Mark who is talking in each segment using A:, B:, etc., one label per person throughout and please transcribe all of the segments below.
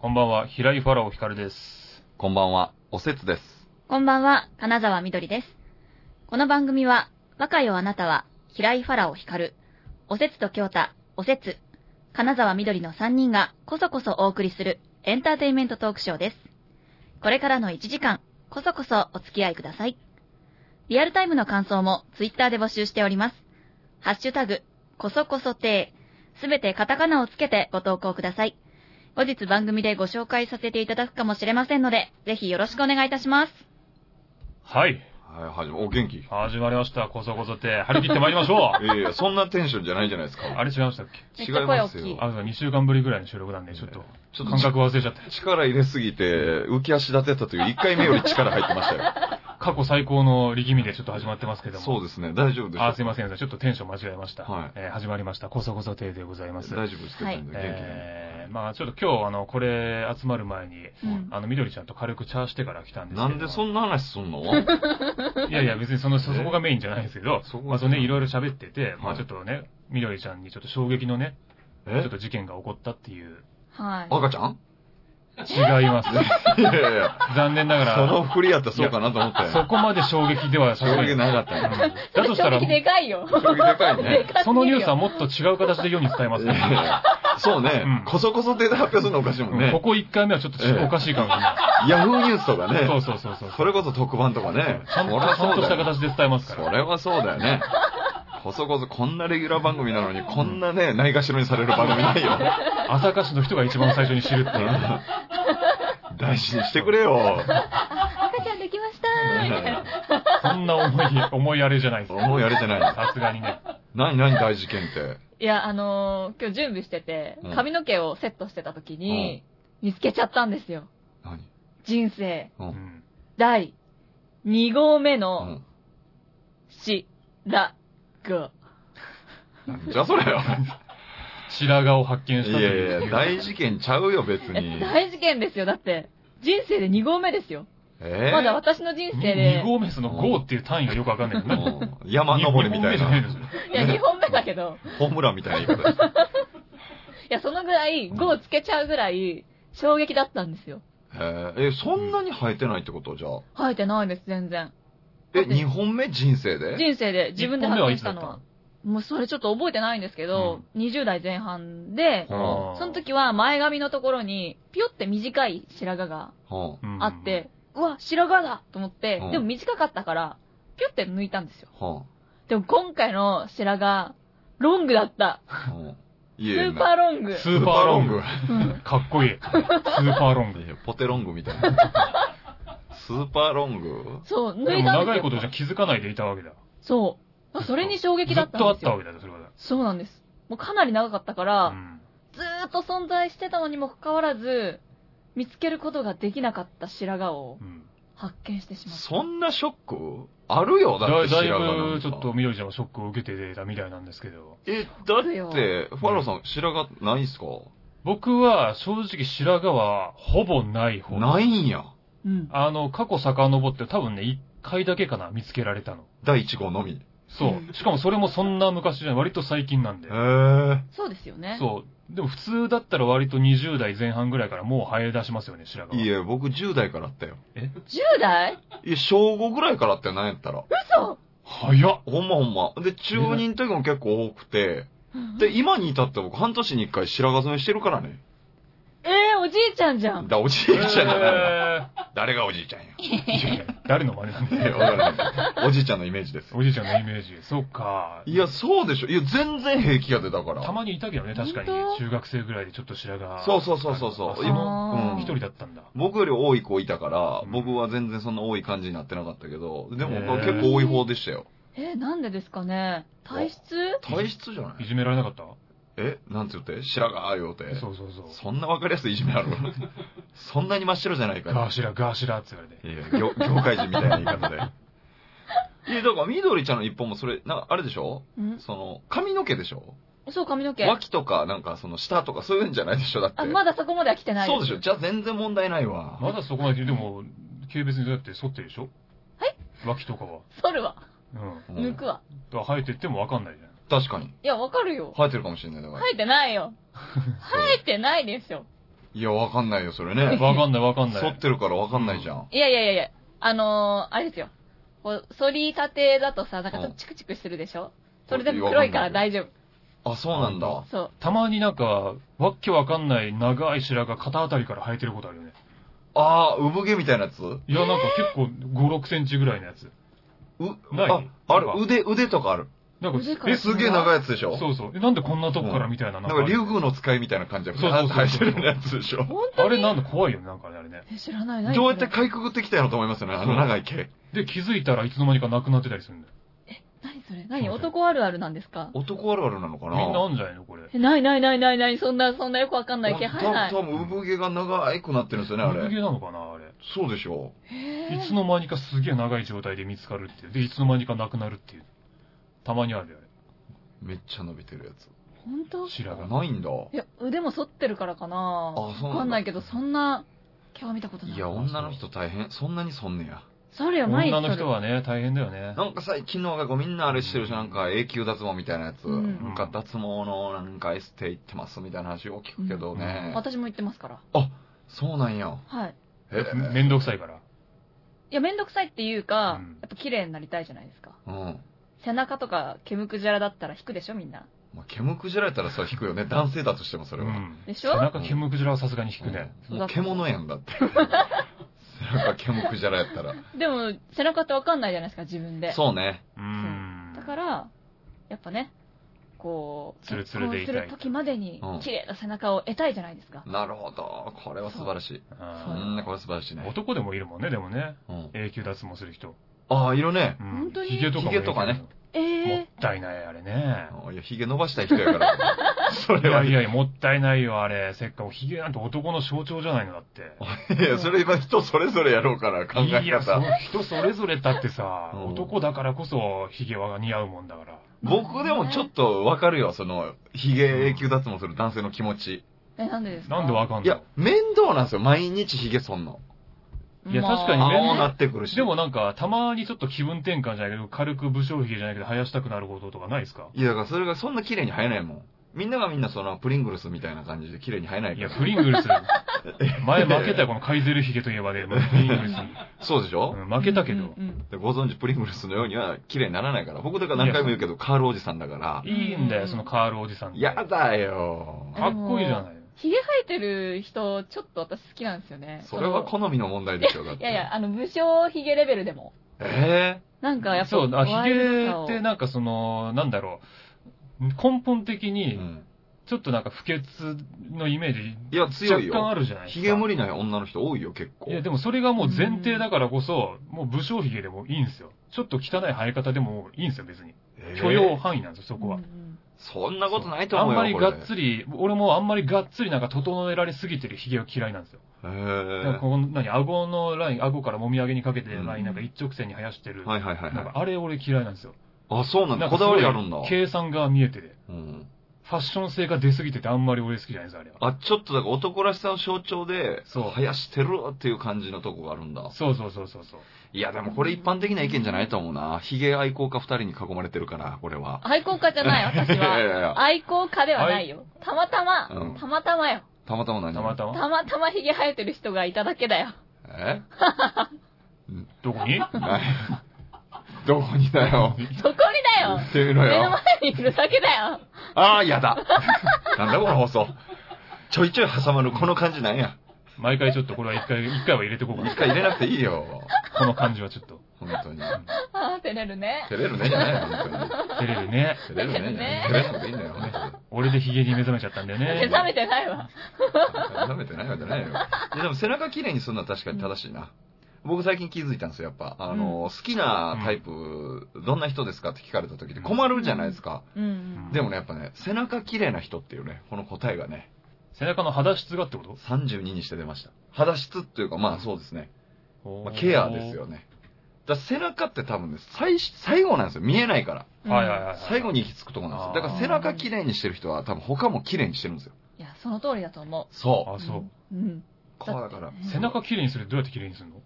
A: こんばんは、平井ファラオ光です。
B: こんばんは、おせつです。
C: こんばんは、金沢みどりです。この番組は、若よあなたは、平井ファラオ光る、おせつと京太、おせつ、金沢みどりの3人がこそこそお送りするエンターテインメントトークショーです。これからの1時間、こそこそお付き合いください。リアルタイムの感想もツイッターで募集しております。ハッシュタグ、こそこそてすべてカタカナをつけてご投稿ください。後日番組でご紹介させていただくかもしれませんので、ぜひよろしくお願いいたします。
A: はい。
B: はい、はじめ、お、元気？
A: 始まりました。こそこそって、張り切って参りましょう。
B: いやいや、そんなテンションじゃないじゃないですか。
A: あれ違いましたっけ？
C: めっちゃ声大きい
B: 違いますよ
A: あ、そう、2週間ぶりぐらいの収録なんで、ちょっと、
B: ちょっと
A: 感覚忘れちゃって。
B: 力入れすぎて、浮き足立てたという1回目より力入ってましたよ。
A: 過去最高の力みでちょっと始まってますけども。
B: そうですね、大丈夫です。
A: あ、すいません。ちょっとテンション間違えました。
B: はい
A: えー始まりました。こそこそ亭でございます。
B: 大丈夫ですけど、
C: はい
B: 元気に。
A: えー、まあちょっと今日、あの、これ集まる前に、
C: うん
A: あの、みどりちゃんと軽くチャーしてから来たんですけど。
B: なんでそんな話すんの？
A: いやいや、別にその、そそこがメインじゃないですけど、
B: そこが
A: まあ、そのね、いろいろ喋ってて、ま
B: はい
A: あちょっとね、みどりちゃんにちょっと衝撃のね、ちょ
B: え
A: っと事件が起こったっていう。
C: はい。
B: 赤ちゃん？
A: 違います。
B: いやいやいや、
A: 残念ながら、
B: その振りやったらそうかなと思って。
A: そこまで衝撃ではさすがに
B: 衝撃なかった
A: うん
B: ね。
A: だとしたら
C: 衝、撃でかいよ。
B: 衝撃でかいね。
A: そのニュースはもっと違う形で世に伝えますね。
B: いやいやそうね、
A: うん
B: こそこそで発表するのおかしいもんね。
A: うんここ1回目はちょっと
B: ええ
A: おかしいかもしれない。
B: ヤフーニュースとかね。
A: そうそうそうそう。
B: それこそ特番とかね。
A: ちゃんと、した形で伝えますから。
B: それはそうだよね。こそこそこんなレギュラー番組なのに、こんなね、ないがしろにされる番組ないよ。
A: 朝霞市の人が一番最初に知るっていう。
B: 大事にしてくれよ。
C: 赤ちゃんできました。
A: そんな重い、重いあれじゃないです。
B: 思うやれじゃない。
A: さすがにね。
B: 何何大事件って？
C: いや、あのー今日準備してて
B: うん、
C: 髪の毛をセットしてた時に、見つけちゃったんですよ。
B: 何？
C: 人生。第2号目
B: う
C: の
B: ん。
C: し、ら、が。
B: なんじゃそれよ。
A: 白髪を発見した
B: い
A: という。
B: やいや、大事件ちゃうよ、別
C: え
B: に。
C: 大事件ですよ。だって、人生で2号目ですよ。
B: え？
C: まだ私の人生
A: 2
C: で、
A: 号目その5っていう単位がよくわかんないけどね。
B: うん山登りみたいな。
A: いですよ
C: いや、2本目だけど、
B: ホームランみたいな言い方です。
C: いや、そのぐらい、5つけちゃうぐらい、衝撃だったんですよ。
B: へーえ、そんなに生えてないってこと？じゃあ。
C: 生えてないです、全然。
B: え、2本目人生で？
C: 人生で自分で発見したのは。もうそれちょっと覚えてないんですけど、20代前半で、
B: は
C: その時は前髪のところに、ピョって短い白髪があって、うわ、白髪だと思って
B: うん、
C: でも短かったから、ピョって抜いたんですよ。でも今回の白髪、ロングだった。スーパーロング。
A: スーパーロング。
C: うん
A: かっこいい。スーパーロング。
B: ポテロングみたいな。スーパーロング？
C: そう、抜
A: でも
C: いたんですよ。
A: 長いことじゃ気づかないでいたわけだ。
C: そう。それに衝撃だったんですよ
A: ずっとあったわ。けだよ、それは。
C: そうなんです。もうかなり長かったから、
A: うん
C: ずーっと存在してたのにもかかわらず、見つけることができなかった白髪を
A: うん
C: 発見してしまった。
B: そんなショックあるよ、だ
A: だ
B: って
A: だい
B: 白髪なんか
A: ぶちょっとみどりちゃんはショックを受けてたみたいなんですけど。
B: え、だって、ファローさん白髪ないんすか？
A: 僕は正直白髪はほぼない方。
B: ないんや。
C: うん。
A: あの、過去遡って多分ね、一回だけかな、見つけられたの。
B: 第1号のみ。
A: そうう。しかもそれもそんな昔じゃない、割と最近なんで
B: へ。え。
C: そうですよね。
A: そう。でも普通だったら割と20代前半ぐらいからもう生え出しますよね、白髪は。
B: いや、僕10代からあったよ。
C: 10代？
B: いや、小5ぐらいからあったよ、なんやったら。
C: 嘘
A: 早っ
B: ほんまほんま。で、中2の時も結構多くて、で、今に至って僕半年に1回白髪染めしてるからね。
C: えー、おじいちゃんじゃん。
B: だ、おじいちゃんじゃない。
A: え
B: 誰がおじいちゃんや。
A: ーいやいや誰の真似なんだよ。
B: わからないおじいちゃんのイメージです。
A: おじいちゃんのイメージ。そっか。
B: いや、そうでしょ。いや、全然平気やで、だから。
A: たまにいたけどね、確かに
C: 本。当
A: 中学生ぐらいでちょっと白髪。
B: そうそうそうそうそう
A: あそ
B: 今
A: の
B: うん
A: 一人だったんだ。
B: 僕より多い子いたから、
A: うん
B: 僕は全然そんな多い感じになってなかったけど、でも
A: へー
B: 結構多い方でしたよ。
C: えー、なんでですかね？体質？
B: 体質じゃない？
A: いじめられなかった？
B: えなんて言って？白髪言うて。
A: そうそうそう。
B: そんなわかりやすいいじめある？そんなに真っ白じゃないから。
A: ガーシラ、ガーシラって言われて。
B: いや、業業界人みたいな言い方で。いや、だから、緑ちゃんの一本もそれ、な、あれでしょ？
C: ん？
B: その、髪の毛でしょ？
C: そう、髪の毛。
B: 脇とか、なんか、その、下とか、そういうんじゃないでしょ？だって。
C: あ、まだそこまでは来てない
B: そうでしょじゃあ全然問題ないわ。
A: まだそこまで、でも、軽別にだって剃ってるでしょ？
C: はい？
A: 脇とかは。
C: 剃るわ。
A: うん。
B: うん
C: 抜くわ。
A: だから生えてってもわかんないじゃん。
B: 確かに。
C: いや、わかるよ。
B: 生えてるかもしれない。だから。
C: 生えてないよ。生えてないですよ。
B: いや、わかんないよ、それね。
A: わかんないわかんない。
B: 反ってるからわかんないじゃん。
C: いやいやいやいや、あのー、あれですよ。こう、反りたてだとさ、なんかちょっとチクチクしてるでしょ？それでも黒いから大丈夫。
B: あ、そうなんだ。
C: そう。
A: たまになんか、わっけわかんない長い白が肩あたりから生えてることあるよね。
B: あー、産毛みたいなやつ？う、
A: いや、なんか結構5、6センチぐらいのやつ。ない？
B: あ、あれ
A: なんか、
B: 腕、腕とかある。
A: なんか、
B: え、すげえ長いやつでしょ？
A: そうそう。えなんでこんなとこからみたいな。
B: なんか、竜宮の使いみたいな感じで、
A: そうそうそう
B: 生えてるやつでしょ？
C: 本当に
A: あれなんだ怖いよね、なんかね、あれね。
C: え知らない、何
B: どうやってかいくぐってきたやろと思いますよね、あの長い毛。
A: で、気づいたらいつの間にかなくなってたりするんだよ。
C: 何それ何？男あるあるなんですか？
B: 男あるあるなのかな？
A: みんなあんじゃないのこれ。
C: え、ないないないないない、そんな、そんなよくわかんない毛生えない。
B: 多分、産毛が長くなってるんですよね、あれ。
A: 産毛なのかなあれ。
B: そうでしょ
C: へー
A: いつの間にかすげえ長い状態で見つかるっていう。で、いつの間にかなくなるっていう。たまにあるよ、あ
B: めっちゃ伸びてるやつ。
C: 本当？
A: れ。白
B: あ
A: が。
B: ないんだ。
C: いや、腕も反ってるからかな
B: あそうなんだ
C: わかんないけど、そんな毛は見たことない。
B: いや、女の人大変。そんなにそんねや。
C: それはない
A: 女の人はね、大変だよね。
B: なんか最近の若い子みんなあれしてるし、なんか永久脱毛みたいなやつ。
C: うん
B: なんか脱毛のなんかエステ行ってますみたいな話を聞くけどね。
C: 私も言ってますから。
B: そうなんや。
C: はい。
B: へえ。
A: めんどくさいから。
C: いや、めんどくさいっていうか、
A: うん
C: やっぱ綺麗になりたいじゃないですか。
B: うん。
C: 背中とか、毛むくじゃらだったら引くでしょ、みんな。
B: まあ、毛むくじられたらそれ引くよね。男性だとしてもそれは。
A: うん。
C: でしょ？
A: 背中毛むくじらはさすがに引くね。
B: うんもう獣やんだって。背中毛むくじらやったら。
C: でも、背中ってわかんないじゃないですか、自分で。
B: そうね。
A: うーん。
C: だから、やっぱね、こう、
A: ツルツルでいたい
C: する時までに
B: うん、
C: 綺麗な背中を得たいじゃないですか。
B: なるほど。これは素晴らしい。
C: う
B: うん、これは素晴らしい
A: ー
B: ね。
A: 男でもいるもんね、でもね。
B: うん。
A: 永久脱毛する人。
B: ああ、いるね。
A: うん
C: 本当に？
A: ヒゲとかも
B: ヒゲとかね
C: え
A: も
C: え
A: ったいない、あれね。
B: いや、髭伸ばしたい人やから。そ
A: い
B: れは。
A: やいやいや、もったいないよ、あれ。せっかくヒゲなんて男の象徴じゃないのだって。
B: いや、それ今人それぞれやろうから、考え
A: いや、そ
B: 方。
A: う人それぞれだってさ、
B: うん
A: 男だからこそヒゲは似合うもんだから。
B: 僕でもちょっとわかるよ、その、髭永久脱毛する男性の気持ち。
C: え、なんでですか？
A: なんでわかんの？
B: いや、面倒なんですよ、毎日髭剃んの。
A: いや
C: まあ
A: 確かにね
B: 青なってくるし。
A: でもなんか、たまにちょっと気分転換じゃないけど、軽く武将髭じゃないけど、生やしたくなることとかないですか？
B: いや、だからそれがそんな綺麗に生えないもん。みんながみんなその、プリングルスみたいな感じで綺麗に生えない
A: いや、
B: から。
A: プリングルス、前負けたよ、このカイゼルヒゲといえばね、プリングルスに。
B: そうでしょ、
A: うん負けたけど。
C: うんうん
B: でご存知、プリングルスのようには綺麗にならないから。僕だから何回も言うけど、カールおじさんだから。
A: いいんだよ、そのカールおじさん。
B: やだよ。
A: かっこいいじゃない。
C: ひげ生えてる人、ちょっと私好きなんですよね。
B: それは好みの問題でしょ、だって。
C: いやいや、あの、武将ひげレベルでも。
B: え
C: なんかやっぱ、
A: そう、あヒゲってなんかその、なんだろう、根本的
B: え
A: に、
B: うん。
A: ちょっとなんか不潔のイメージ、
B: いや、強い
A: 若干あ
B: よ。
A: るじゃないですか。
B: ヒゲ無理な女の人多いよ、結構。
A: いや、でもそれがもう前提だからこそ、もう武将髭でもいいんですよ。ちょっと汚い生え方でもいいんですよ、別に。
B: ええ
A: 許容範囲なんですよ、そこは
B: そんなことないと思うよ。
A: あんまりがっつり、俺もあんまりがっつりなんか整えられすぎてる髭は嫌いなんですよ。
B: へ
A: なんか
B: え。
A: この、何、顎のライン、顎からもみあげにかけてるライン
B: うん
A: なんか一直線に生やしてる。
B: はいはいはい
A: なんか
B: はい。
A: あれ俺嫌いなんですよ。
B: あ、そうなんだ。こだわりあるんだ。
A: 計算が見えてて。
B: うん。
A: ファッション性が出すぎててあんまり俺好きじゃないです、あれは。
B: あ、ちょっとだから男らしさの象徴で、
A: そう
B: 生やしてるっていう感じのとこがあるんだ。
A: そうそうそうそうそう。
B: いや、でもこれ一般的な意見じゃないと思うな。ヒゲ愛好家二人に囲まれてるから、これは。
C: 愛好家じゃない、私
B: いやい
C: は。
B: やいや。
C: 愛好家ではないよ。たまたま、
B: うん
C: たまたまよ。
B: たまたま何
A: たまたま？
C: たまたまひげ生えてる人がいただけだよ。
B: え？
A: どこに？
B: どこにだよ？
C: そこにだよ？
B: 言ってみろ
C: 目の
B: よ。
C: 前にいるだけだよ。
B: ああ、やだ。なんだこの放送。ちょいちょい挟まるこの感じなんや。
A: 毎回ちょっとこれは一回、一回は入れてこうかな
B: 一。回入れなくていいよ。
A: この感じはちょっと。
B: 本当に。
C: ああ、照れるね。
B: 照れるねじゃないよ、本当に。
A: 照れるね。
B: 照れるねじゃない。
C: ね
B: 照れなくていいんだよ、本当に
A: 俺でヒゲに目覚めちゃったんだよ
C: 目
A: ね。
C: 覚めてないわ。
B: 舐めてないわけじゃないよ。いやでも背中綺麗にするのは確かに正しいな。僕最近気づいたんですよ、やっぱ。あの、好きなタイプ、どんな人ですかって聞かれた時に困るじゃないですか。
C: うんうん。
B: でもね、やっぱね、背中綺麗な人っていうね、この答えがね、
A: 背中の肌質がってこと
B: ？32にして出ました。肌質っていうか、まあそうですね。まあ、ケアですよね。だから背中って多分ね、最、最後なんですよ。見えないから。
C: うん
A: はいはいはい。
B: 最後に行き着くところなんですよ。だから背中綺麗にしてる人は多分他も綺麗にしてるんですよ。
C: いや、その通りだと思
B: そう。
A: あ、そう。
C: う。うん。
B: こうだから、
C: って
A: 背中綺麗にするどうやって綺麗にするの？
B: ど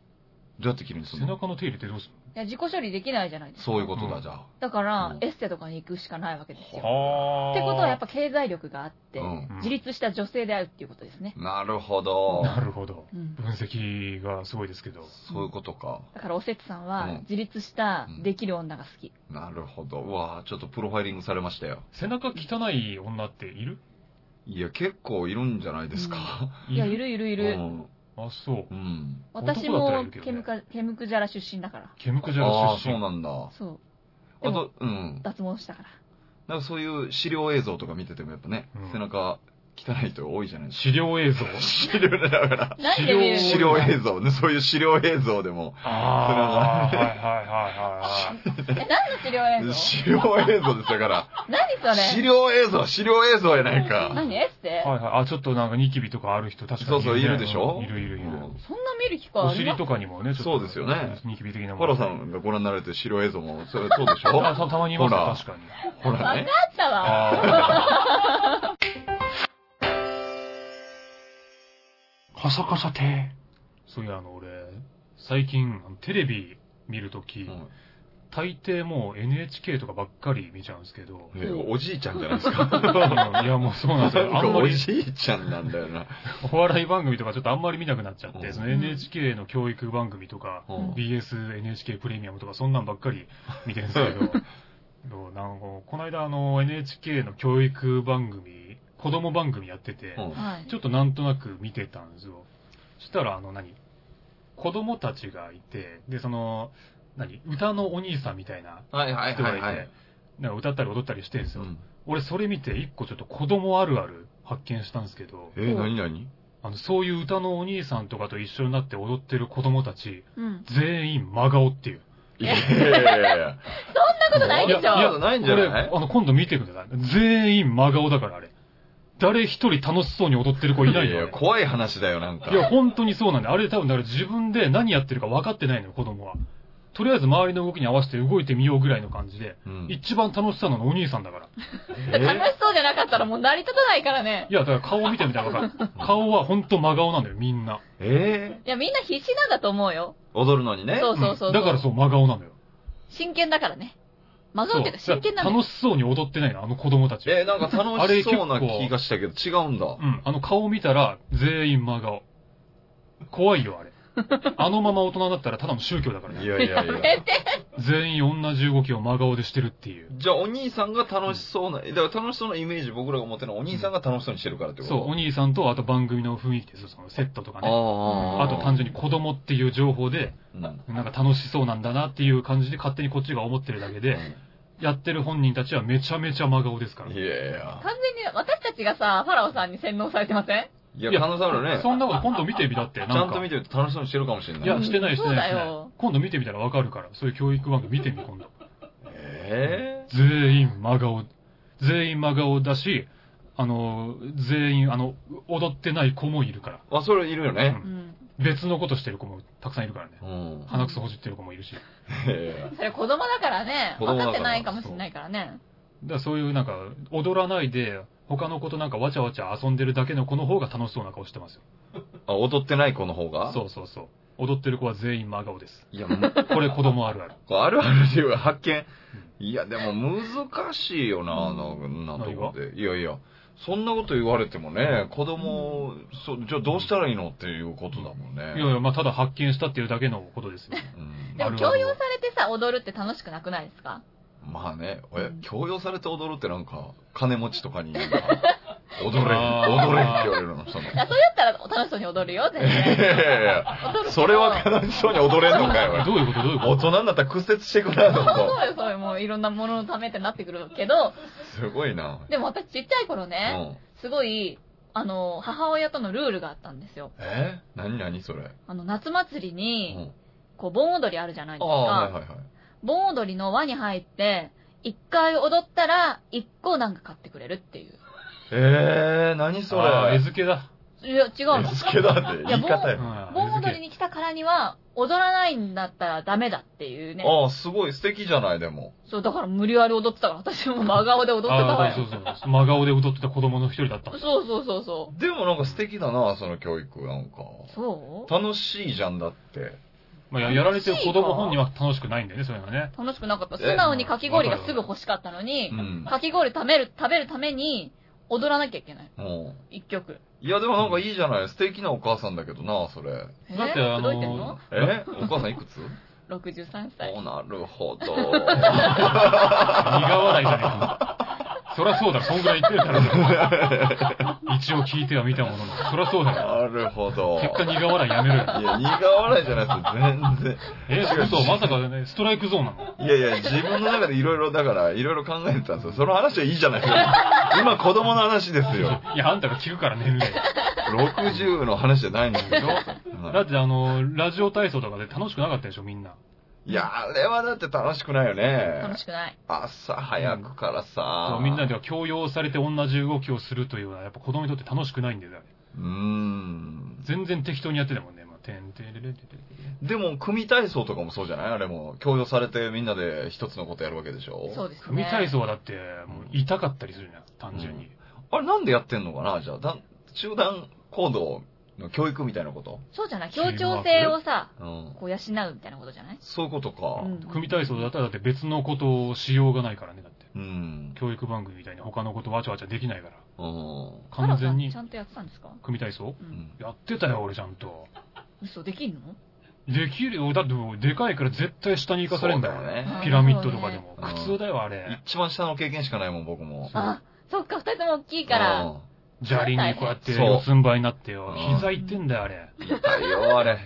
B: うやって綺麗にするの？
A: 背中の手入れってどうする
C: いや、自己処理できないじゃないですか。
B: そういうことだ、
A: うん
B: じゃあ。
C: だから、
B: うん
C: エステとかに行くしかないわけですよ。
A: は
C: ってことはやっぱ経済力があって、
B: うん
C: 自立した女性であるっていうことですね。
B: なるほど。
A: なるほど。
C: うん
A: 分析がすごいですけど。
B: そういうことか。
C: だからおせつさん
B: うん
C: は自立した
B: うん
C: できる女が好き。
B: なるほど。うわぁ、ちょっとプロファイリングされましたよ。
A: 背中汚い女っている？
B: いや、結構いるんじゃないですか。
C: いや、いるいるいる。
B: うん。
A: あ、そう
B: う。ん。
C: 私
A: 男だったらい
C: も
A: るけどね
C: ケムカ、ケムクジャラ出身だから。
A: ケムクジャ
B: あ
A: ラ
B: あ、そう
A: 出身。
B: なんだ。
C: そう。
B: あ
C: でも
B: と、うん。
C: 脱毛したから。
B: なんかそういう資料映像とか見ててもやっぱね、
A: うん
B: 背中汚い人多いじゃないです
A: 資料映像？
B: か。資料だから。
C: なんで見る
B: 資料映像ね、そういう資料映像でも。
A: ああ、はいはいはいはい。
C: え、何の治療映像？
B: 資料映像ですだから。
C: 何それ？
B: 資料映像、資料映像やないか。
C: 何？エステ？
A: はいはい。あ、ちょっとなんかニキビとかある人確かに、
B: そうそういるでしょ？
A: いるいるいる。
B: うん
C: そんな見る機会
A: お
C: あります
A: 尻とかにもね、ちょっと。
B: そうですよね
A: ニキビ的なも
B: ファ
A: の。
B: ロさんがご覧になられてる資料映像も、それそうでしょ？
A: あたたまにいますよ、
B: ほら
A: 確かに。
B: ほらね。
C: あったわ。
A: あカサカサて。そういや、あの、俺、最近、テレビ見るとき、
B: うん
A: 大抵もう NHK とかばっかり見ちゃうんですけど、
B: えおじいちゃんじゃないですか？
A: いや、もうそうなんですよ。あんまり
B: じいちゃんなんだよな。
A: お笑い番組とかちょっとあんまり見なくなっちゃって、
B: うん
A: その NHK の教育番組とか、
B: うん
A: BS、NHK プレミアムとかそんなんばっかり見てるんですけど、なんかこの間あの NHK の教育番組、子供番組やってて、
B: うん
C: はい。
A: ちょっとなんとなく見てたんですよ。そしたらあの何？子供たちがいて、で、その、何？歌のお兄さんみたいな
B: はいはい
A: 人がて、
B: はいいはい。
A: なんか歌ったり踊ったりしてるんですよ。
B: うん
A: 俺それ見て一個ちょっと子供あるある発見したんですけど、
B: えー、何何？
A: あの、そういう歌のお兄さんとかと一緒になって踊ってる子供たち、
C: うん。
A: 全員真顔っていう。
B: いやいやいやいや。
C: そんなことないでしょ
A: いやいや
B: ないんじゃない？
A: これあの、今度見てください。全員真顔だから、あれ。誰一人楽しそうに踊ってる子いないよ。あれ
B: 怖い話だよ、なんか。
A: いや、本当にそうなんだよ。あれ多分、だから自分で何やってるか分かってないのよ、子供は。とりあえず周りの動きに合わせて動いてみようぐらいの感じで、
B: うん
A: 一番楽しそうなのお兄さんだから。
B: え？
C: 楽しそうじゃなかったらもう成り立たないからね。
A: いや、だから顔見てみたら分かる。顔は本当真顔なんだよ、みんな。
B: え？
C: いや、みんな必死なんだと思うよ。
B: ー踊るのにね。
C: そうそうそう。
A: んだからそう、真顔なのよ。
C: 真剣だからね。真顔っていうか真剣なのよ。
A: 楽しそうに踊ってないの、あの子供たち。
B: えー、なんか楽しそうな気がしたけど、違うんだ。
A: うん、あの顔見たら全員真顔。怖いよ、あれ。あのまま大人だったらただの宗教だからね。
B: いやいやいや。
A: 全員同じ動きを真顔でしてるっていう。
B: じゃあ、お兄さんが楽しそうな、だから楽しそうなイメージ僕らが持ってるのは、お兄さんが楽しそうにしてるからってこと？
A: そう、お兄さんとあと番組の雰囲気ですよ、そのセットとかね。
B: あ
A: あと単純に子供っていう情報で、
B: うん。
A: なんか楽しそうなんだなっていう感じで勝手にこっちが思ってるだけで、やってる本人たちはめちゃめちゃ真顔ですから。
B: いやいや。
C: 完全に私たちがさ、ファラオさんに洗脳されてません？
B: いや、可能性あるね。
A: そんなこと今度見てみたって、なんか。
B: ちゃんと見てると楽しそうにしてるかもしれない。
A: いや、してないしてないしてない
C: そうだよ。
A: 今度見てみたらわかるから。そういう教育番組見てみ、今度。
B: え
A: 全員真顔。全員真顔だし、あの、全員、あの、踊ってない子もいるから。
B: ー。あ、それいるよね。
C: うん。
A: 別のことしてる子もたくさんいるからね。
B: うん。
A: 鼻くそほじってる子もいるし。
C: それ子供だからね、
B: 子供だから
C: 分かってないかもしれないからね。
A: らそういうなんか、踊らないで、他の子となんかわちゃわちゃ遊んでるだけの子の方が楽しそうな顔してますよ。
B: ーあ、踊ってない子の方が？
A: そうそうそう。踊ってる子は全員真顔です。
B: いや、もう
A: これ子供あるある。
B: これあるあるっていうか発見。いや、でも難しいよな、あの、なんとこで。いやいや、そんなこと言われてもね、子供、そう、じゃあどうしたらいいのっていうことだもんね。
A: いやいや、まあただ発見したっていうだけのことですよ。
B: うん
C: でも強要されてさ、踊るって楽しくなくないですか？
B: まあね、え
C: うん、
B: 強要されて踊るってなんか、金持ちとかにな んか、踊れ、踊れって言われるの、その。
C: いや、それだったら楽しそうに踊るよ、全
B: いやい
C: 然。
B: やいやそれは悲しそうに踊れんのかよ。
A: どういうことどういうこと？
B: 大人になったら屈折してくなるの
C: そうよ、そうよ、もういろんなもののためってなってくるけど、
B: すごいな。
C: でも私ちっちゃい頃
B: う
C: ね、
B: ん。
C: すごい、あの、母親とのルールがあったんですよ。
B: え？何何それ？
C: あの、夏祭り
B: う
C: に、
B: ん。
C: こう、盆踊りあるじゃないです
B: ああ、はい
C: か。
B: はいはい。
C: 盆踊りの輪に入って、一回踊ったら、一個なんか買ってくれるっていう。
B: えー、何それ？
A: 絵付けだ。
C: いや、違うの。
B: 絵付けだって言い方よ。
C: 盆踊りに来たからには、踊らないんだったらダメだっていうね。
B: ああ、すごい素敵じゃない、でも。
C: そう、だから無理やり踊ってたから、私も真顔で踊ってたわよ。
A: あーそうそうそう。真顔で踊ってた子供の一人だった
C: そうそうそうそう。
B: でもなんか素敵だな、その教育、なんか。
C: そう？
B: 楽しいじゃんだって。
A: まあ、ややられてる子供本人は楽しくないんだよね、そういうのはね。
C: 楽しくなかった。
B: え
C: 素直にかき氷がすぐ欲しかったのに
B: う、ん。
C: かき氷食べる、食べるために、踊らなきゃいけない。
B: も
C: 一曲。
B: ういや、でもなんかいいじゃない。素敵なお母さんだけどな、それ。
C: え？
A: だってあの
C: 口説いてんの？
B: え？お母さんいくつ
C: ?63 歳。
B: おなるほど。
A: 苦笑いじゃねえか。そりゃそうだろ、そんぐらい言ってるだろ。一応聞いては見たものの。そりゃそうだよ。
B: なるほど。
A: 結果苦笑いやめろよ。
B: いや、苦笑いじゃないですよ、全然。
A: え、
B: 違う
A: 嘘、まさかね、ストライクゾーンなの？
B: いやいや、自分の中でいろいろ、だから、いろいろ考えてたんですよ。その話はいいじゃないですか。今、子供の話ですよ。
A: いや、あんたが聞くから年齢。
B: 60の話じゃないんですけど。
A: だ
B: はい
A: ってあの、ラジオ体操とかで楽しくなかったでしょ、みんな。
B: いや、あれはだって楽しくないよね。
C: 楽しくない。
B: 朝早くから
A: そ
B: さ
A: う。みんなでは強要されて同じ動きをするというのは、やっぱ子供にとって楽しくないんだよね。
B: うーん。
A: 全然適当にやってたもんね。まあ、てんてれれれれれ
B: でも、組体操とかもそうじゃないあれも、強要されてみんなで一つのことやるわけでしょ
C: そうですね。
A: 組体操はだって、もう痛かったりするじゃん、単純に。
B: あれなんでやってんのかなじゃあ、だ集団行動の教育みたいなこと？
C: そうじゃない？協調性をさ、
B: うん。
C: こう養うみたいなことじゃない？
B: そういうことか。
C: うん
A: 組体操だったらだって別のことをしようがないからね、だって。
B: うん。
A: 教育番組みたいに他のことわちゃわちゃできないから。
B: うん。
A: 完全に
C: ちゃんとやってたんですか？
A: 組体操？
C: う。
B: うんん
A: やってたよ、俺ちゃんと。
C: 嘘、できんの？
A: できるよ。だってもうでかいから絶対下に行かされるんだよ
B: そうだよね
A: ピラミッドとかでも。
B: うん
A: 苦痛だよ、あれ。
B: 一番下の経験しかないもん、僕も。
C: あ、そっか、二人とも大きいから。
B: うん
A: 砂利にこうやって
B: そう
A: 四つん這いになってよ
B: う。ん
A: 膝いってんだよ、あれ。
B: 痛いよ、あれ。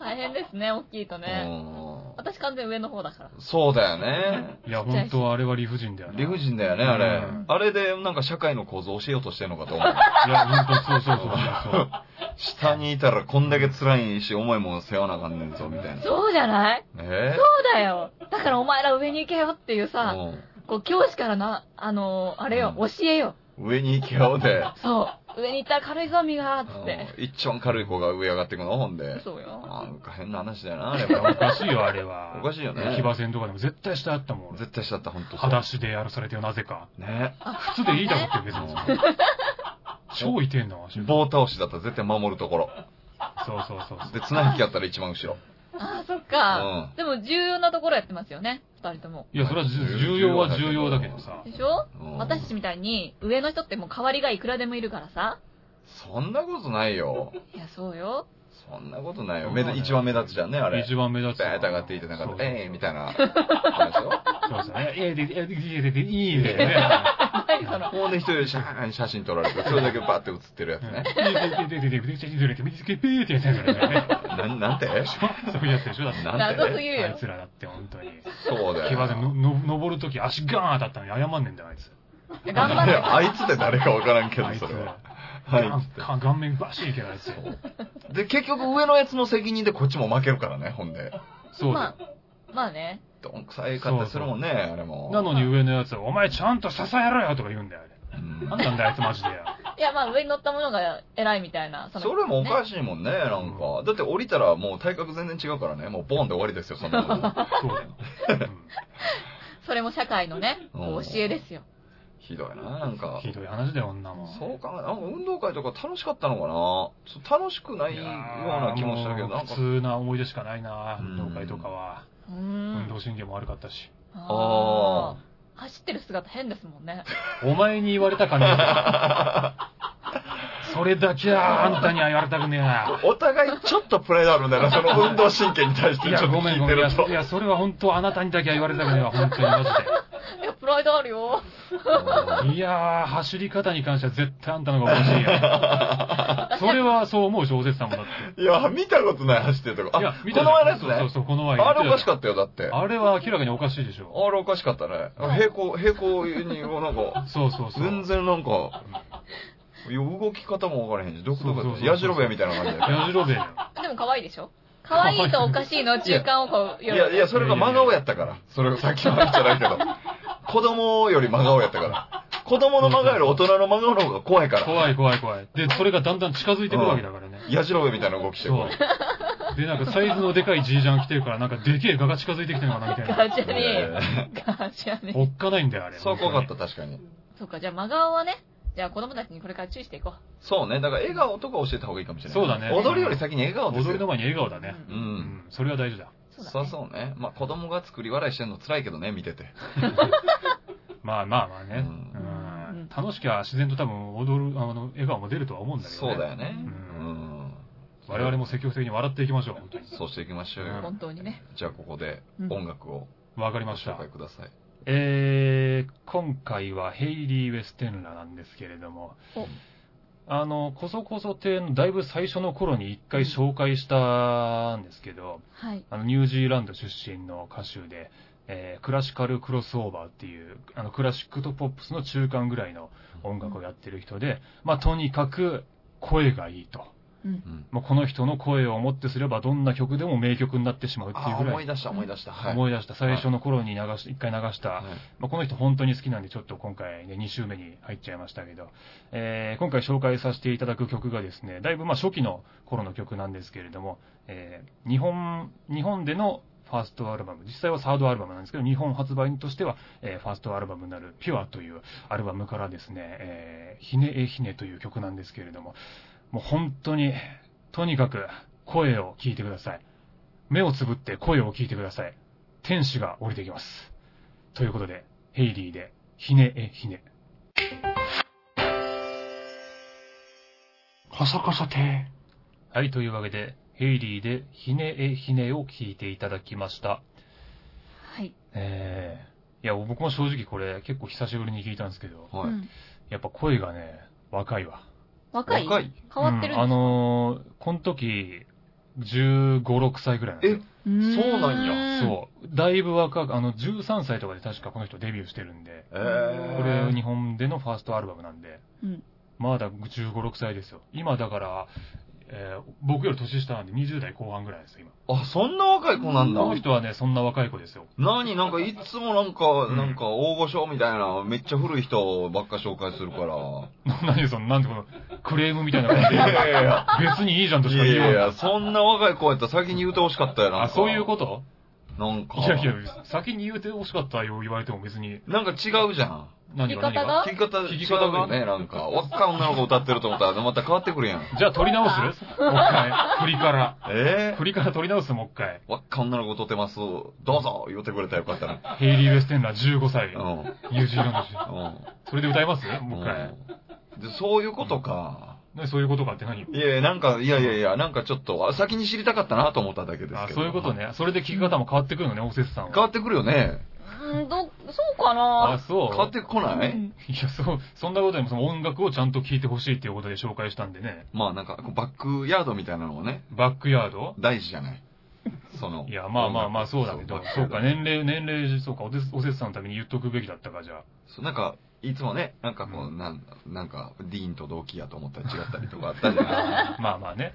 C: 大変ですね、大きいと
B: う
C: ね。
B: ん。
C: 私完全上の方だから。
B: そうだよね。
A: いや、本当はあれは理不尽だよな。
B: 理不尽だよね、あれ
A: うん。
B: あれで、なんか社会の構造を教えようとしてるのかと思う。
A: いや、本当そうそうそうそう。
B: 下にいたらこんだけ辛いし、重いもん背負わなあかんねんぞ、みたいな。
C: そうじゃない？
B: え？
C: そうだよ。だからお前ら上に行けよっていうさ、
B: うん
C: こう教師からな、あのーあれよ、
B: うん
C: 教えよ。
B: 上に行けよで。
C: そう。上に行ったら軽いぞ、身が、つって。
B: うん一番軽い子が上上がっていくの、ほんで。
C: そうよ。
B: なんか変な話だよな、あれ
A: お
B: は。
A: かしいよ、あれは。
B: おかしいよね
A: 騎馬戦とかでも絶対下あったもん、俺。
B: 絶対しちゃった、ほんと。
A: 裸足でやらされてよ、なぜか。
B: ね。
A: 普通でいいだろって別に。超痛えんだわ、足
B: 棒倒しだったら絶対守るところ。
A: そうそうそうそう。
B: で、綱引きやったら一番後ろ。
C: ああ、そっか。
B: う
C: でも重要なところやってますよね、二人とも。
A: いや、それはじ重要は重要だけどさ。
C: でしょ？
B: うん
C: 私たちみたいに、上の人ってもう代わりがいくらでもいるからさ。
B: そんなことないよ。
C: いや、そうよ。
B: そんなことないよ。目立一番目立つじゃんね、あれ。
A: 一番目立つ
B: バーッと上がっていって、なんかええみたいな。あれでしょ
A: そうですね。え、で、え、で、で、で、いい んだよね。
C: 何その。
B: ほんで一人で写真撮られて、それだけバーって写ってるやつね。
A: で、で、で、で、で、で、で、で、で、見つけ、ピーってやつやからね。
B: なん、なんて
A: そういうやつでしょだって。
B: なんて
C: 謎すぎるよ
A: あい。つらだって、本当に。
B: そうだよ。
A: の、登るとき足ガーン当たったのに謝んねんだよ、あいつ。
C: 頑張って。
B: あいつって誰かわからんけど。それは。はい、
A: 顔面バシーいけないあいつ。
B: で、結局上のやつの責任でこっちも負けるからね、ほんで。
A: そうだよ
C: まあ、まあね。
B: どんくさいかったりするもんね、あれも。
A: なのに上のやつは、お前ちゃんと支えろよとか言うんだよ、あれ。
B: うん
A: なんなんだよ、あいつマジでよ。
C: いや、まあ上に乗ったものが偉いみたいな。の
B: それもおか
C: しい。
B: もんね、なんか。だって降りたらもう体格全然違うからね、もうボンで終わりですよ、そんなの。
A: そうだよ。
C: それも社会のね、教えですよ。
B: ひどいな、なん
A: うん
B: か
A: ひ。どい話だよ、女もん。
B: そう考え、なんか運動会とか楽しかったのかな楽しくないような気もしたけど、なんか
A: 普。通な思い出しかないな、
B: うん
A: 運動会とかは。運
C: ん。
A: 動神経も悪かったし。
C: あー走ってる姿変ですもんね。
A: お前に言われたかね それだけはあんたには言われたくねえな。
B: お互いちょっとプライドあるんだよな、その運動神経に対して
A: いや、
B: ちょっと
A: ごめんごめん。いや、
B: 聞いてると
A: い。やそれは本当あなたにだけは言われたくねえわ、本当にマジ
C: いや、プライドあるよ。
A: で。いやー、走り方に関しては絶対あんたの方がおかしいよ。それはそう思う、小説さんもだって。
B: いや、見たことない走ってるとこ。あ、
A: いや、
B: この前のやつね。
A: そうそうこの前
B: あれおかしか
A: っ
B: ったよ、だって。
A: た。あれは明らかにおかしいでしょ。
B: あれおかしかったね。平行、平行に、なんか、
A: そうそうそう。
B: 全然なんか、いや動き方も分からへんし、独特だった。
A: そうそうそう
B: ヤジロベみたいな感じで。
A: ヤジロベよ。
C: でも可愛いでしょ？可愛いとおかしいの中間をこう、
B: いや、いや、それが真顔やったから。それさっきの話じゃないけど。子供より真顔やったから。子供の真顔より大人の真顔の方が怖いから。
A: 怖い怖い怖い。で、それがだんだん近づいてくるわけだからね。
B: ヤジロベみたいな動きして
A: そ
B: こ
A: う。で、なんかサイズのでかいジージャン着てるから、なんかでけえガが近づいてきたのかなみたいな。
C: ガチャ
B: え
C: に、ガチャ
A: お
C: に。
A: っかないんだよ、あれ。
B: そう怖かった、確かに。
C: そうか、じゃあ真顔はね、じゃあ子供たちにこれから注意していこ
B: そうね。だから笑顔とか教えた方がいいかもしれない。
A: そうだね
B: 踊りより先に笑顔ですよ。
A: 踊りの前に笑顔だね。
C: う。
B: うんん。
A: それは大事だ。
B: そう
C: そうだね。
B: そうね。まあ子供が作り笑いしてんの辛いけどね、見てて。
A: まあまあまあね。
B: うん
A: うん楽しきゃ自然と多分踊る、あの、笑顔も出るとは思うんだけどね。
B: そうだよね。
A: う
B: うんん。
A: 我々も積極的に笑っていきましょう、本当に。
B: そうしていきましょうよ。
C: 本当にね。
B: じゃあここで
C: うん
B: 音楽を
A: わかりました
B: ご紹。介ください。
A: えー、今回はヘイリー・ウェステンラなんですけれども
C: お、
A: あの、こそこそ亭のだいぶ最初の頃に一回紹介したんですけど、
C: はい。
A: あの、ニュージーランド出身の歌手で、えークラシカルクロスオーバーっていう、あの、クラシックとポップスの中間ぐらいの音楽をやってる人で、まあ、とにかく声がいいと。
C: うん。
B: うん。
A: もうこの人の声をもってすればどんな曲でも名曲になってしまうっていう
B: あ、
A: ぐらい
B: 思い出した思い出した。はい。
A: 思い出した。最初の頃に流し、一回流した、
B: はい
A: まあ、この人本当に好きなんでちょっと今回ね、2週目に入っちゃいましたけど、えー今回紹介させていただく曲がですね、だいぶまあ初期の頃の曲なんですけれども、えー日本、日本でのファーストアルバム、実際はサードアルバムなんですけど、日本発売としては、えーファーストアルバムになるピュアというアルバムからですね、えーひねえひねという曲なんですけれども、もう本当に、とにかく声を聞いてください。目をつぶって声を聞いてください。天使が降りてきます。ということで、ヘイリーで、ひねえひね。
B: カサカサて。
A: はい、というわけで、ヘイリーで、ひねえひねを聞いていただきました。
C: はい。
A: えー、いや、僕も正直これ結構久しぶりに聞いたんですけど、
B: はい。
C: うん
A: やっぱ声がね、若いわ。
C: 若い？
B: 若い。
C: 変わってるんですか？
A: うんあのー、この時、15、6歳ぐらいなんですよ。
C: うー
B: そうなんや。
A: そう。だいぶ若く、あの、13歳とかで確かこの人デビューしてるんで、
B: え
A: これ日本でのファーストアルバムなんで、
C: うん。
A: まだ15、6歳ですよ。今だから、えー僕より年下なんで20代後半ぐらいですよ、今。
B: あ、そんな若い子なんだ
A: こ。の人はね、そんな若い子ですよ。
B: 何？なんかいつもなんか、
A: うん
B: なんか大御所みたいな、めっちゃ古い人ばっか紹介するから。
A: 何その、なんでこの、クレームみたいな感じで。
B: いやいや
A: 別にいいじゃんとし
B: い
A: か言いようが
B: やいや、そんな若い子やったら先に言うてほしかったよな。
A: あ、そういうこと？
B: なんか。
A: いやいや、先に言うて欲しかったよ、言われても別に。
B: なんか違うじゃん。
A: 何が
C: 聞き方が？
A: 何が？
B: 聞き方
A: 聞
B: 違
A: き方が？
B: ね、なんか。若い女の子歌ってると思ったらまた変わってくるやん。
A: じゃあ撮り直す？もう一回。振りから。
B: え？
A: 振りから撮り直す、もう一回。
B: ー、若い女の子歌ってます。どうぞ言ってくれたらよかったな。
A: ヘイリー・ウェステンラー15歳。
B: うん。
A: ニュージーランド人。
B: うん。
A: それで歌います？もう一回。
B: うんで、そういうことか。
A: ねそういうことかって何？
B: いやいや、なんか、いやいやいや、なんかちょっと、あ先に知りたかったなと思っただけですけど。
A: あ、そういうこと。ね。それで聞き方も変わってくるのね、おせつさんは。
B: 変わってくるよね。
C: うん、ど、そうか
A: あ、
C: な
A: そう。
B: 変わってこない、
C: うん
A: いや、そう、そんなことでもその音楽をちゃんと聴いてほしいっていうことで紹介したんでね。
B: まあなんか、バックヤードみたいなのもね、
A: バックヤード？
B: 大事じゃない？その。
A: いや、まあまあまあそうだけど、そうか、年齢、年齢、そうか、おせおせつさんのために言っとくべきだったか、じゃあ。
B: そうなんか、いつもね、なんかこう、
A: うん
B: なん、なんか、ディーンと同期やと思ったら違ったりとかあったじゃない
A: まあまあね。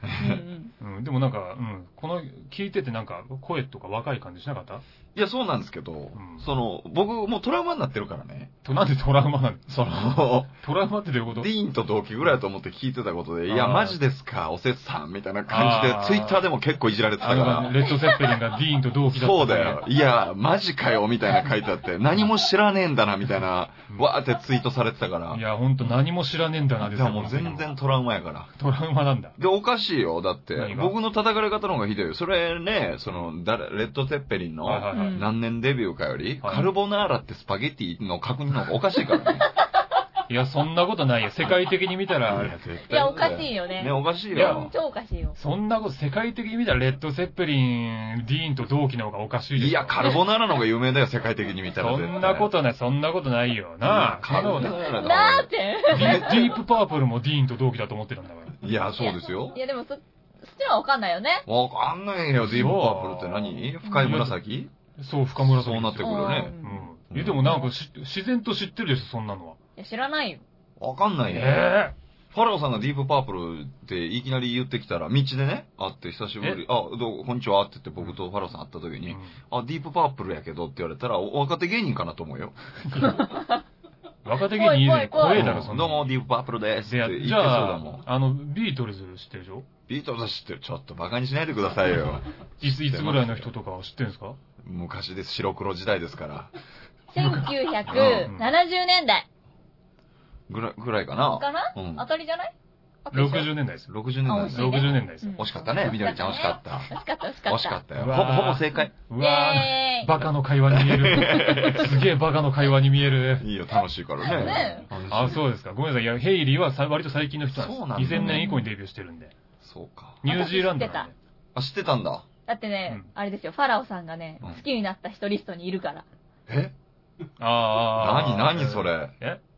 C: うん
A: でもなんか、うん、この、聞いててなんか、声とか若い感じしなかった？
B: いや、そうなんですけど、
A: ん
B: その、僕もうトラウマになってるからね。
A: と、なんでトラウマなの
B: その、
A: トラウマってどういうこと？
B: ディーンと同期ぐらいだと思って聞いてたことで、いや、マジですか、おせつさん、みたいな感じで、ツイッターでも結構いじられてたから。
A: レッド・セッペリンがディーンと同期だった
B: そうだよ。。いや、マジかよ、みたいな書いてあって、何も知らねえんだな、みたいな、わーってツイートされてたから。
A: いや、ほんと何も知らねえんだな、
B: でももう全然トラウマやから。
A: トラウマなんだ。
B: で、おかしいよ。だって
A: 何、が？
B: 僕の叩かれ方の方がひどいよ。それね、その、誰、レッド・テッペリンの、
A: はいはいはい。
C: うん
B: 何年デビューかより、
A: はい
B: カルボナーラってスパゲティの確認の方がおかしいからね。
A: いや、そんなことないよ。世界的に見たら、
C: いや、おかしいよね。
B: ね、おかしい
A: いや
B: よ。
C: 超おかしいよ。
A: そんなこと、世界的に見たら、レッド・セッペリン、ディーンと同期の方がおかしいで
B: いや、カルボナーラの方が有名だよ、世界的に見たら
A: そ。んなことない、そんなことないよ。なあ、
B: カルボナーラの方が
C: なーって。
A: ディープパープルもディーンと同期だと思ってたんだから。
B: いや、そうですよ
C: い。や、でもそ、そっちはわかんないよね。
B: わかんないよ、ディープパープルって何？深い紫？
A: そう、深村
B: そうなってくるよね。
A: うん。え、でもなんかし、自然と知ってるでしょ、そんなのは。
C: いや、知らないよ。
B: わかんないよ。
A: え
B: ファラオさんがディープパープルっていきなり言ってきたら、道でね、会って久しぶり、あ、どう、こんにちはって言って僕とファラオさん会った時に、
A: えうん
B: あ、ディープパープルやけどって言われたら、お若手芸人かなと思うよ。
A: 若手芸人以前に
C: 怖い怖い
A: 怖えだろ、そんなの。
B: どうも、ディープパープルですって
A: で
B: 言ってそう
A: じゃ
B: だもん
A: あ、。あの、ビートルズ知ってるでしょ？
B: ビートルズ知ってる。ちょっとバカにしないでくださいよ。
A: いつ、いつぐらいの人とかは知ってるんですか？
B: 昔です。白黒時代ですから。
C: 1970年代
B: ぐらい、ぐらいかな。
C: かな？
B: うん
C: 当たりじゃない
A: ？60年代です。
B: 60年代ですね。
C: あ惜しいね
A: 60年代です。
C: うん
B: 惜しかったね、みどりちゃん惜しかった。
C: 惜しかった、惜しかった。
B: 惜しかったよ。ほぼ、ほぼ正解。
A: うわ
C: ー
A: バカの会話に見える。すげえバカの会話に見える。
B: いいよ、楽しいからね
C: ね。
A: あ、そうですか。ごめんなさい。いや、ヘイリーはさ割と最近の人なんです。
B: そうなんだね
A: 2000年以降にデビューしてるんで。
B: そうか。
A: ニュージーランドなんで。
B: あ、知ってたんだ。
C: だってね、
A: うん
C: あれですよ、ファラオさんがね、
B: うん
C: 好きになった人リストにいるから。
B: え？
A: ああ。
B: 何、何それ？
A: え
C: え
B: え？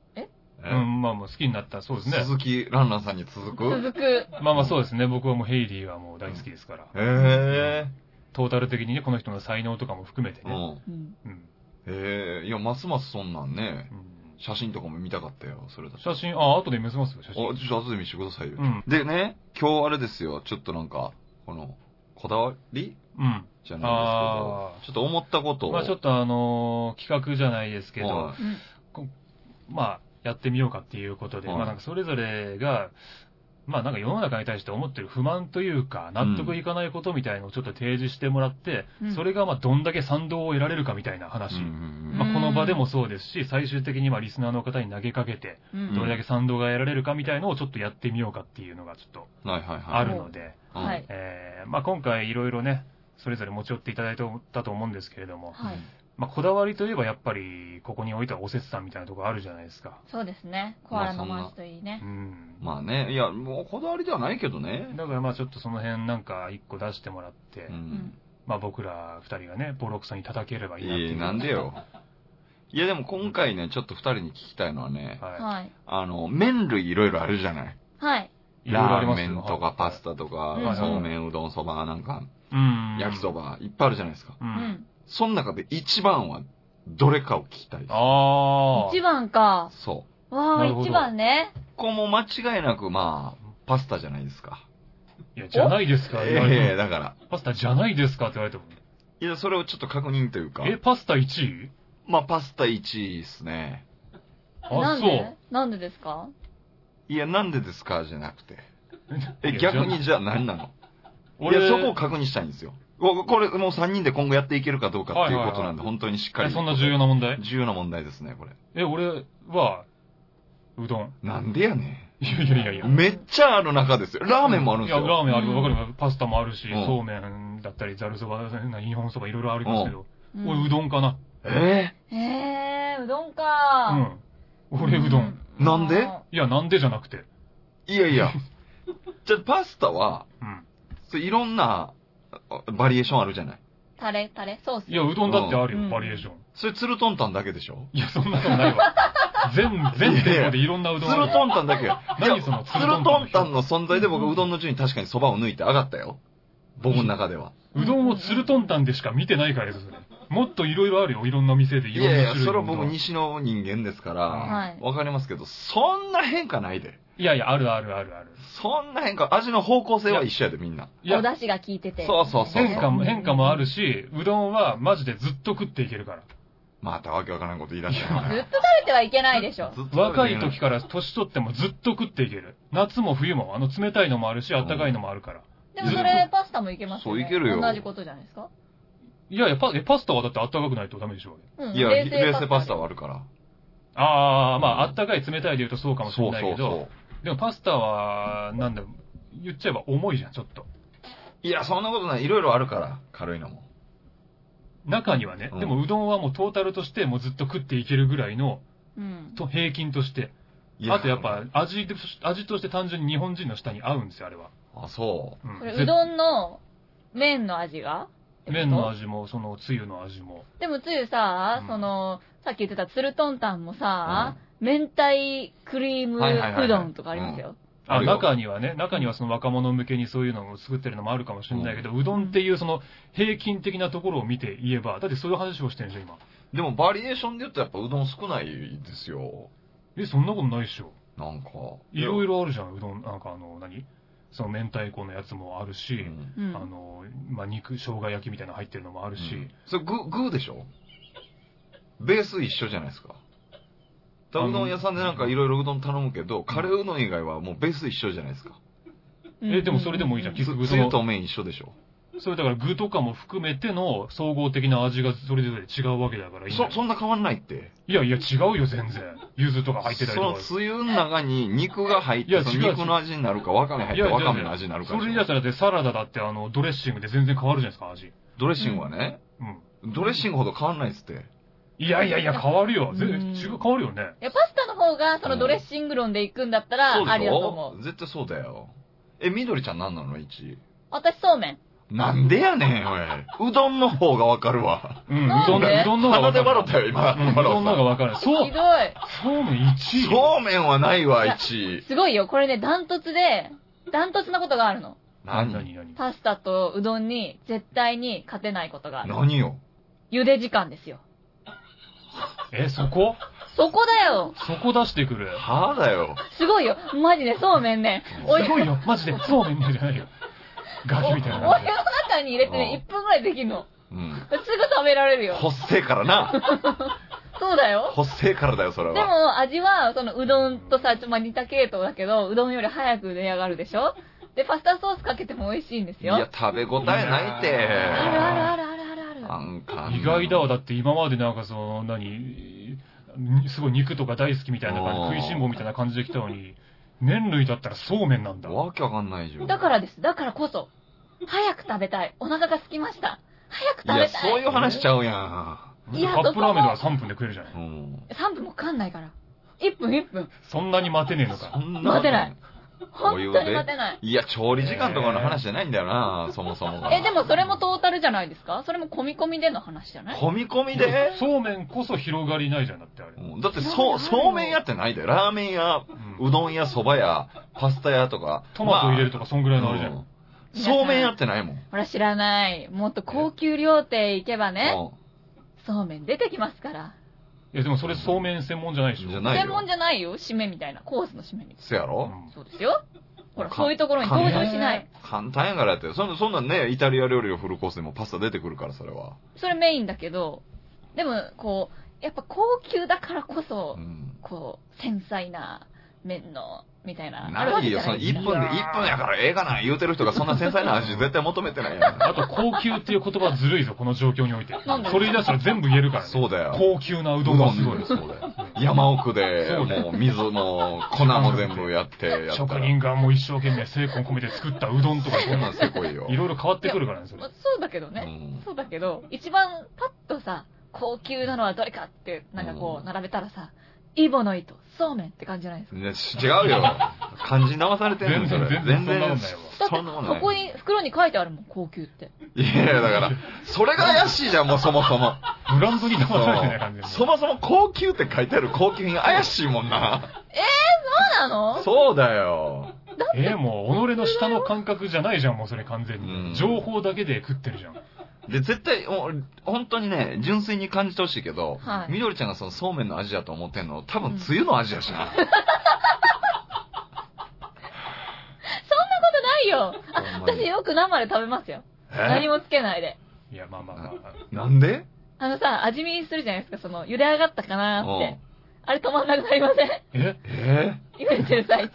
A: うん、まあまあ好きになった。そうですね。
B: 鈴木蘭蘭さんに続く？
C: 続く。
A: まあまあそうですね。僕はもうヘイリーはもう大好きですから。
B: へ
A: トータル的にね、この人の才能とかも含めてね。
B: ん。
C: うん。
A: うん。
B: へえ。いや、ますますそんなんね。
A: うん
B: 写真とかも見たかったよ、それだと。
A: 写真、あ、後で見せますよ、写
B: あ、
A: 真。
B: ちょっと後で見せてくださいよ。
A: うん。
B: でね、今日あれですよ、ちょっとなんか、この、こだわり？
A: うん。
B: じゃない
A: あ
B: ですけど、ちょっと思ったことを。
A: まあちょっとあのー企画じゃないですけど、
B: は
C: うん。
A: まあやってみようかっていうことで、
B: はい
A: まあなんかそれぞれが、まあなんか世の中に対して思ってる不満というか、納得いかないことみたいのをちょっと提示してもらって、
C: うん
A: それがまあどんだけ賛同を得られるかみたいな話。
B: うん
A: まあ、この場でもそうですし、最終的にまあリスナーの方に投げかけて、
C: うん
A: どれだけ賛同が得られるかみたいのをちょっとやってみようかっていうのがちょっと
B: はいはいはい。
A: あるので、
B: うん
C: はい。
A: えーまあ今回いろいろね、それぞれ持ち寄っていただいたと思うんですけれども、
C: はい。
A: まあこだわりといえばやっぱりここに置いたおせつさんみたいなところあるじゃないですか。
C: そうですね。コアラのマーチといいね
A: う。ん。
B: まあね、いや、もうこだわりではないけどね。
A: だからまあちょっとその辺なんか一個出してもらって、
B: う。
C: うんん。
A: まあ僕ら二人がね、ボロクソに叩ければいいなっていう。
B: いい、なんでよ。いやでも今回ね、ちょっと二人に聞きたいのはね、
A: は
C: はい。
B: あの、麺類いろいろあるじゃない。
C: はい。
A: い。いろいろあ
B: ラー
A: りますよ
B: メンとかパスタとか
C: はい、
B: そうめん、うどん、そばなんか、
A: うん。
B: 焼きそば、いっぱいあるじゃないですか。
A: う。
C: うんん。
B: その中で一番はどれかを聞きたいです。
A: ああ。
C: 一番か。
B: そう。
C: わあ、一番ね。
B: ここも間違いなく、まあ、パスタじゃないですか。
A: いや、じゃないですか、
B: ええだから。
A: パスタじゃないですかって言われても。
B: いや、それをちょっと確認というか。
A: え、パスタ1位？
B: まあ、パスタ1位ですね。
A: あ、
C: なん
A: そう
C: で？なんでですか？
B: いや、なんでですかじゃなくて。え、逆に
A: じ
B: じゃあ何なの？い
A: 俺、
B: や、そこを確認したいんですよ。ここれ、もう3人で今後やっていけるかどうかっていうことなんで、
A: はいはいはい
B: 本当にしっかり。
A: えそんな重要な問題？
B: 重要な問題ですね、これ。
A: え、俺は、うどん。
B: なんでやね
A: いやいやいやいや。
B: ん。めっちゃある中ですよ。ラーメンもあるんですよ。
A: いや、ラーメンある
C: うん
A: わかるわパスタもあるし、
B: うん
A: そうめんだったり、ざるそば、な日本そばいろいろありますけど、
C: うん
A: 俺うどんかな。
B: え
C: へえ、うどん
A: う
C: か。
A: ん。俺うどん。
B: なんで？
C: あ
A: いや、なんでじゃなくて。
B: ー、いやいや。じゃあ、パスタは、
A: うん。
B: そういろんなあバリエーションあるじゃない。
C: ータレ、タレ、ソース？
A: いや、うどんだってあるよ、
C: うん
A: バリエーション。
B: それ、ツルトンタンだけでしょ？
A: いや、そんなことないわ。全、全店舗でいろんなうどんある。
B: ツルトンタンだけ。いや
A: 何そのツ
B: ツル
A: ルトンタン
B: トンタンの存在で僕、うどんの順に確かに蕎麦を抜いて上がったよ。僕の中では。
A: うどんをツルトンタンでしか見てないからです、それ。もっといろいろあるよ、いろんな店でいろんな
B: いやいや、
A: 種類のうどん
B: それは僕西の人間ですから、
C: はい
B: わかりますけど、そんな変化ないで。
A: いやいや、あるあるあるある。
B: そんな変化、味の方向性は一緒やで、みんな。
A: いや
C: お、出汁が効いてて。
B: そうそうそう
A: 変化も、変化もあるし、うどんはマジでずっと食っていけるから。
B: またわけわからんこと言い出したな。
C: ずっと食べてはいけないでしょ。
B: ずっと
A: 若い時から年取ってもずっと食っていける。夏も冬も、あの冷たいのもあるし、あったかいのもあるから。
C: でもそれ、パスタもいけますよ、ね。
B: そういけるよ
C: 同じことじゃないですか？
A: いやいや、パえパスタはだってあったかくないとダメでしょ。
C: うん。
B: いや、冷製パスタ
C: は。
B: はあるから。
A: ああ、まあ、あったかい冷たいで言うとそうかもしれないけど、
B: そうそう
A: でもパスタは、なんだ、言っちゃえば重いじゃん、ちょっと。
B: いや、そんなことない。いろいろあるから、軽いのも。
A: 中にはね、
B: うん
A: でもうどんはもうトータルとしてもうずっと食っていけるぐらいの、
C: うん。
A: と平均として。
B: い
A: あとやっぱ、味で、味として単純に日本人の舌に合うんですよ、あれは。
B: あ、そ
A: うん
C: これ、うどんの麺の味が？
A: 麺の味も、そのつゆの味も。
C: でもつゆさ、
A: うん
C: その、さっき言ってたツルトンタンもさ、明太クリーム
B: う
C: どんとかありますよ。
A: あ中にはね、中にはその若者向けにそういうのを作ってるのもあるかもしれないけど、うどんっていうその平均的なところを見て言えば、だってそういう話をしてるんでしょ、今。
B: う。でも、バリエーションで言うとやっぱうどん少ないですよ。
A: え、そんなことないっしょ。
B: なんか。
A: いろ
B: い
A: いろあるじゃん、うどん。なんかあの、何？その明太子のやつもあるし、
B: うん
C: うん。
A: あの、まあ、肉、生姜焼きみたいなの入ってるのもあるし、
B: うんそれ具、具でしょ？ベース一緒じゃないですか。だからうどん屋さんでなんかいろいろうどん頼むけど、カレーうどん以外はもうベース一緒じゃないですか。
A: えでもそれでもいいじゃん
C: う
A: 結局その
B: つつゆと麺一緒でしょ
A: それだから具とかも含めての総合的な味がそれぞれ違うわけだからいいんだよ
B: そ、そんな変わんないって。
A: いやいや違うよ全然。柚子とか入ってたり
B: その。つゆの中に肉が入って、その
A: いや違う
B: 肉の味になるか、わかめ入ってわかめの味になるか
A: それ言い出したらだってサラダだってあの、ドレッシングで全然変わるじゃないですか、味。
B: ドレッシングはね、
A: うん。
B: ドレッシングほど変わんないっつって。
A: いやいやいや、変わるよ。全
C: うん
A: 然違う、変わるよね。
C: いや、パスタの方が、そのドレッシング論で行くんだったら、ありだと思う。
B: 絶対そうだよ。え、みどりちゃん何なの ?1。
C: 私、そうめん。
B: なんでやねん、おい。うどんの方がわかるわ。
A: うん、う
C: なんで？
A: どんの、うどんの方が
B: 鼻で
A: わかる。
B: 笑ったよ、今。
A: うん、うどんの方がわかる。そう
C: ひ、どい。
A: そうめん1位。
B: そうめんはないわ、
C: いや
B: 1。
C: すごいよ。これね、ダントツで、ダントツなことがあるの。
B: 何？
A: 何？何？
C: パスタとうどんに絶対に勝てないことがある。
B: 何よ。
C: 茹で時間ですよ。
A: え、そこ？
C: そこだよ。
A: そこ出してくる。
B: はぁだよ。
C: すごいよ。マジでそうめんね。お湯
A: すごいよ、マジで。そうめんねじゃないよ。ガキみたいな
C: お湯の中に入れてね、
B: う
C: 1分ぐらいできるの。
B: うん。
C: すぐ食べられるよ。
B: ほっせえからな。
C: そうだよ。
B: ほっせえからだよ、それ
C: で
B: は。
C: も、味は、その、うどんとさ、ちょまあ似た系統だけど、うどんより早く出上がるでしょ？で、パスタソースかけても美味しいんですよ。
B: いや、食べ応えないって。
C: あるあるあるある。
B: なんか。
A: 意外だわ。だって今までなんかその、何、すごい肉とか大好きみたいな感じ、食いしん坊みたいな感じで来たのに、麺類だったらそうめんなんだ。
B: わけわかんないじゃん。
C: だからです。だからこそ、早く食べたい。お腹が空きました。早く食べたい。
B: いや、そういう話しちゃうやん。
C: いや
A: カップラーメンとか3分で食えるじゃない。
B: うん。
C: 3分もかかんないから。1分1分。
A: そんなに待てねえのか。
C: 待てない。本
B: お湯で
C: 当に待てない。
B: いや、調理時間とかの話じゃないんだよな、そもそもが。
C: え、でもそれもトータルじゃないですか？それも込み込みでの話じゃない？
B: 込み込みで？
A: そうめんこそ広がりないじゃんだってあれ。
B: うんだって、そう、そうめん屋ってないで。ラーメン屋、
A: う
B: どん屋、そば屋、パスタ屋とか。
A: トマト入れると
B: か、
A: かそんぐらいのあれじゃん。
B: うんそうめん屋ってないもん。
C: ほら知らない。もっと高級料亭行けばね、
B: う
C: そうめん出てきますから。
A: いやでもそれそうめん専門じゃないでしょ。
B: じゃないよ
C: 専門じゃないよ。締めみたいな。コースの締めみたい
B: ん。せや
A: う
B: ろ
A: ん
C: そうですよ。ほら、
B: か
C: そういうところに登場しない。
B: 簡単やからやって。そんな、そんなんね、イタリア料理のフルコースでもパスタ出てくるから、それは。
C: それメインだけど、でも、こう、やっぱ高級だからこそ、
B: うん。
C: こう、繊細な麺の、みたいな。
B: ないよ、その
C: じゃないです
B: 1分で、
C: か。
B: 1分やからええがな、言うてる人がそんな繊細な味絶対求めてないやん。
A: あと高級っていう言葉ずるいぞ、この状況において。それ言い出したら全部言えるからね。
B: そうだよ。
A: 高級なうどんがすごい。
B: そうだよ。山奥で、もう水も粉も全部やってやった
A: 職
B: ら。
A: 人がもう一生懸命精魂込めて作ったうどんとか、
B: そんなんせこいよ。
A: いろいろ変わってくるからね、それ
C: まあ。そうだけどね。
B: うん
C: そうだけど、一番パッとさ、高級なのはどれかって、なんかこ
B: うん
C: う、並べたらさ、イボの糸、そうめんって感じじゃないですか。
B: ね違うよ。漢字直されてんのそれ。
A: 全然全然そんなもんないわ
C: だこに、袋に書いてあるもん、高級って。
B: いやいや、だから、それが怪しいじゃん、もうそもそも。
A: ブランドに騙されてない感じで
B: そもそも高級って書いてある高級品怪しいもんな。
C: そうなの？
B: そうだよ。
A: えー、もう、己の下の感覚じゃないじゃん、もうそれ完全
B: うん
A: に。情報だけで食ってるじゃん。
B: で、絶対、もう本当にね、純粋に感じてほしいけど、
C: はい
B: みどりちゃんがそのそうめんの味だと思ってんの、多分、つゆの味やしな。
C: そんなことないよ。私よく生で食べますよ。
B: え？
C: 何もつけないで。
A: いや、まあまあまあ。
B: なんで？
C: あのさ、味見するじゃないですか、その、茹で上がったかなーっ
B: うん
C: て。あれ止まんなくなりません？
A: え？
B: え？
C: 茹でてる最中。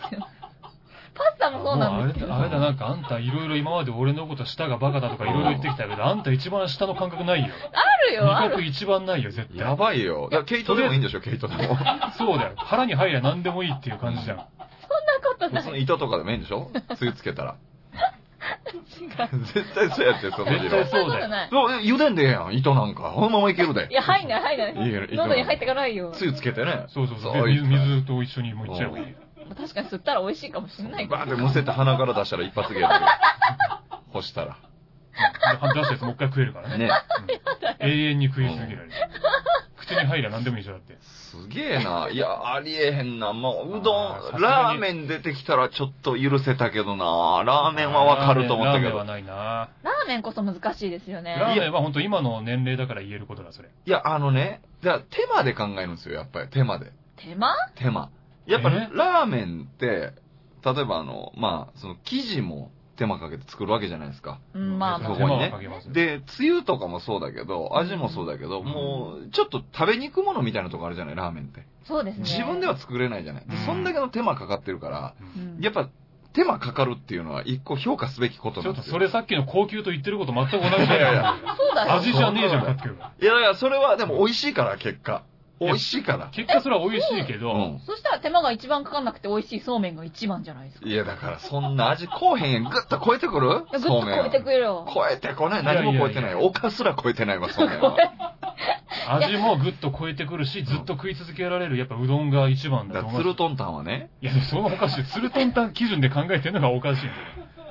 C: パスタもそうなんですけど。
A: あれだ、あれだ、なんかあんたいろいろ今まで俺のこと舌がバカだとかいろいろ言ってきたけど、あんた一番下の感覚ないよ。
C: あるよ、ある。
A: 味覚一番ないよ、絶対。
B: やばいよ。だからケイトでもいいんでしょ、ケイトでも。
A: そうだよ。腹に入りゃ何でもいいっていう感じじゃん。
C: そんなことない。
B: 普通の糸とかでもいいんでしょ？つゆつけたら。
C: 違う。
B: 絶対そうやって、その
A: 絶対そうだよ。
C: ない。
B: そう、茹でんでええやん、糸なんか。このままいけるで
C: い。や、入んない、入んない。
B: いいよ糸
C: 喉に入ってからいよ。
B: つゆつけてね。
A: そうそうそう。
B: そう
A: で水水と一緒にもういっちゃえばいいよ。
C: 確かに吸ったら美味しいかもしれないけど。
B: バーってむせて鼻から出したら一発芸だけど。干したら。
A: で出したやつもう一回食えるからね。
B: ね。
A: うん永遠に食い続けられる。口に入りゃ何でもいいでしょ、だって。
B: すげえな。いや、ありえへんな。もう、うどん、ラーメン出てきたらちょっと許せたけどな。ラーメンはわかると思ったけど
A: ラーメンは。ないな
C: ラーメンこそ難しいですよね。
A: ラーメンは本当今の年齢だから言えることだ、それ。
B: いや、あのね、じゃあ手間で考えるんですよ、やっぱり。手間で。
C: 手間？
B: 手間。やっぱ
A: え
B: ラーメンって、例えばあの、まあ、その生地も手間かけて作るわけじゃないですか。
C: うん、まあまあ。
B: そこにねで、つゆとかもそうだけど、味もそうだけど、
A: うん
B: もう、ちょっと食べにくものみたいなとこあるじゃない、ラーメンって。
C: そうですね。
B: 自分では作れないじゃない。で
A: うん
B: そんだけの手間かかってるから、やっぱ、手間かかるっていうのは一個評価すべきこと
A: ちょっと
B: なんですよ。
A: それさっきの高級と言ってること全く同じじゃない
B: いやいや
C: そうだよ。
A: 味じゃねえじゃんかっていう。
B: いやいや、それはでも美味しいから、結果。美味しいから。
A: 結果それは美味しいけど、
B: うん。
C: そしたら手間が一番かかんなくて美味しいそうめんが一番じゃないですか。
B: いや、だからそんな味こうへんやん。ぐっと超えてくる？
C: いやぐっと超えてく
B: る。
C: るよ。
B: 超えてこない。何も超えてない。おかすら超えてないわ、そうめんは。
A: 味もぐっと超えてくるし、ずっと食い続けられる、やっぱうどんが一番だ
B: だ
A: と思う。
B: からツルトンタンはね。
A: いや、それはおかしい。ツルトンタン基準で考えてるのがおかしいんだよ。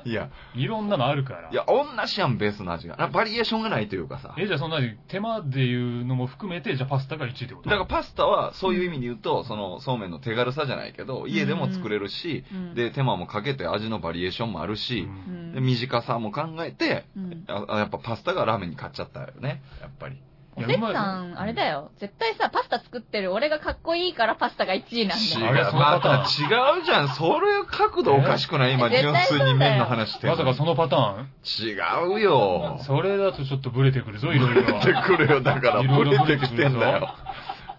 B: いや、
A: いろんなのあるから。
B: いや、同じやん、ベースの味が。なバリエーションがないというかさ。
A: え、じゃあそんなに手間でいうのも含めて、じゃあパスタが1位ってこと？
B: だからパスタはそういう意味で言うと、そのそうめんの手軽さじゃないけど、家でも作れるし、
C: うん、
B: で、手間もかけて味のバリエーションもあるし
A: う、
C: うん
B: 短さも考えて、
C: うん。
B: ああやっぱパスタがラーメンに勝っちゃったよね、やっぱり。
C: おせっさん、あれだよ。絶対さ、パスタ作ってる俺がかっこいいからパスタが1位なん
B: 違
C: だよ。
B: う、
A: あれそのパ
B: ま
A: ターン
B: た違うじゃん。それ角度おかしくない今、
C: え
B: 純粋に麺の話してる
A: まさかそのパターン？
B: 違うよ。
A: それだとちょっとブレてくるぞ、いろいろ。
B: ブレてくるよ。だから、
A: いろいろ
B: ブレてきてんだよ。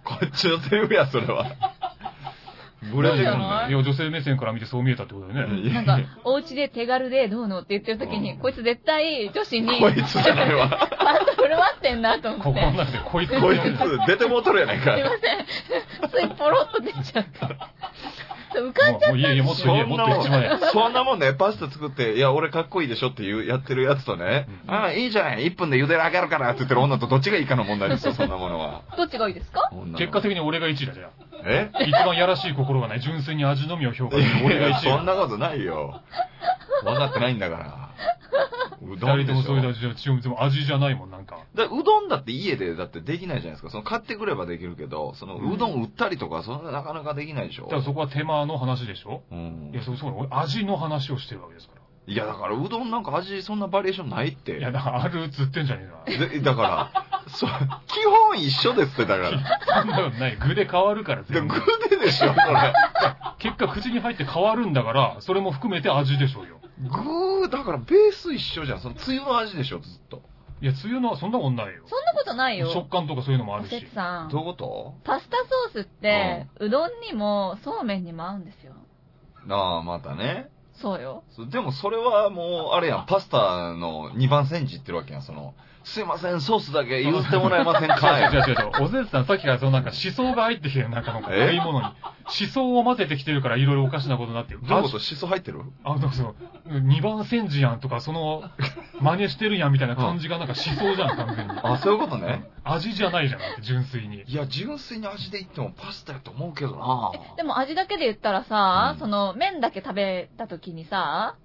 B: こっちのセリフや、それは。ブレてくんだよ。
A: いや、女性目線から見てそう見えたってことだよね。
C: なんか、お家で手軽でどうのって言ってる時に、
B: うん
C: こいつ絶対女子に、
B: こいつじゃないわ。
C: パスタ振る舞ってんなと思って。
A: ここの中でこいつ
B: こいつ、出てもうとるやないか
C: すいません。ついポロッと出ちゃって。浮かんじゃった
A: もういやいや、もっと言え、もっと言っちまえ。
B: そんなもんね、パスタ作って、いや、俺かっこいいでしょっていう、やってるやつとね、
A: うん
B: ああ、いいじゃない、1分で茹で上がるからって言ってる女とどっちがいいかの問題ですよ、そんなものは。
C: どっちがいいですか？
A: 結果的に俺が1位だ、じゃ
B: え？
A: あ。一番やらしい心がない、純粋に味のみを評価する俺が1位だ。
B: そんなことないよ。分かってないんだから。うどん
A: 二人と
B: でしょ
A: もそういう味じゃ、でも味じゃないもん、なんか。
B: だうどんだって家でだってできないじゃないですか。その買ってくればできるけど、そのうどん売ったりとか、そんななかなかできないでしょ
A: だ。からそこは手間の話でしょ？
B: うん
A: いや、そうそう、俺味の話をしてるわけですから。
B: いや、だからうどんなんか味そんなバリエーションないって。
A: いや、だからあるっつってんじゃねえな。
B: でだから、そう、基本一緒ですって、だから。
A: そんなことない。具で変わるから
B: で、
A: 全部
B: 具。ででしょ、これ。
A: 結果口に入って変わるんだから、それも含めて味でしょうよ。
B: 具、だからベース一緒じゃん。そのつゆの味でしょ、ずっと。
A: いや、つゆのはそんなもんないよ。
C: そんなことないよ。
A: 食感とかそういうのもあ
C: お
A: るし。
B: どういうこと？
C: パスタソースって、うどんにもそうめんにも合うんですよ。
B: ああ、またね。
C: そうよ。
B: そでもそれはもう、あれやん、パスタの2番煎じってるわけやん、その、すいません、ソースだけ譲ってもらえませんか？
A: 違う違う違う。おせつさん、さっきからそのなんか思想が入ってきてる、なんかなんか、
B: え？
A: いいものに。思想を混ぜてきてるから、いろいろおかしなことになってる。
B: どういうこと？シソ入ってる？
A: あ、そうそう。二番煎じやんとか、その、真似してるやんみたいな感じがなんか思想じゃん、完全に。
B: あ、そういうことね。
A: 味じゃないじゃん、純粋に。
B: いや、純粋に味で言ってもパスタやと思うけどな
C: でも味だけで言ったらさ、
B: うん
C: その麺だけ食べた時にさ、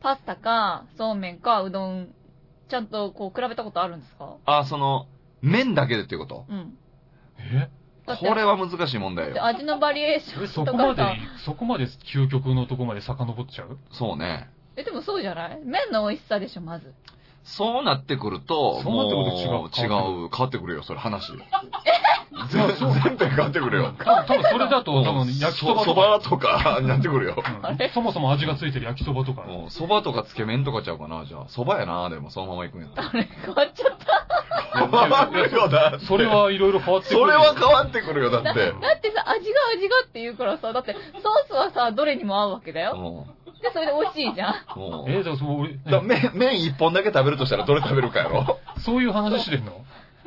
C: パスタかそうめんかうどん、ちゃんとこう比べたことあるんですか？
B: あ、その、麺だけでっていうこと？
C: うん。
A: え？
B: これは難しい問題
C: で
B: よ。
C: 味のバリエーショ
A: え
C: ン
A: そこまでそこまで究極のとこまで遡っちゃう？
B: そうね。
C: え、でもそうじゃない？麺の美味しさでしょ、まず。
B: そうなってくると、
A: そうなってくると
B: もう
A: 違う
B: 違う、変わってくるよ、それ話。
A: そうそう
B: 全編変わってくるよ。
A: 多 分多分それだと、多分焼きそば
B: そ
A: とか、
B: ばとか、になってくるよ。
A: そもそも味がついてる焼きそばとか。
B: そばとかつけ麺とかちゃうかな、じゃあ。そばやな、でもそのまま行くんやったら。
C: あれ、変わっちゃった。
B: 変わるよ、だって。
A: それはいろいろ変わってくる。
B: それは変わってくるよ、だって。
C: だだってさ、味が味がって言うからさ、だってソースはさ、どれにも合うわけだよ。
B: も
C: で、それで美味しいじゃん。
A: えー、だからそう、俺、
B: だ麺、麺一本だけ食べるとしたらどれ食べるかやろ？
A: そういう話してんの？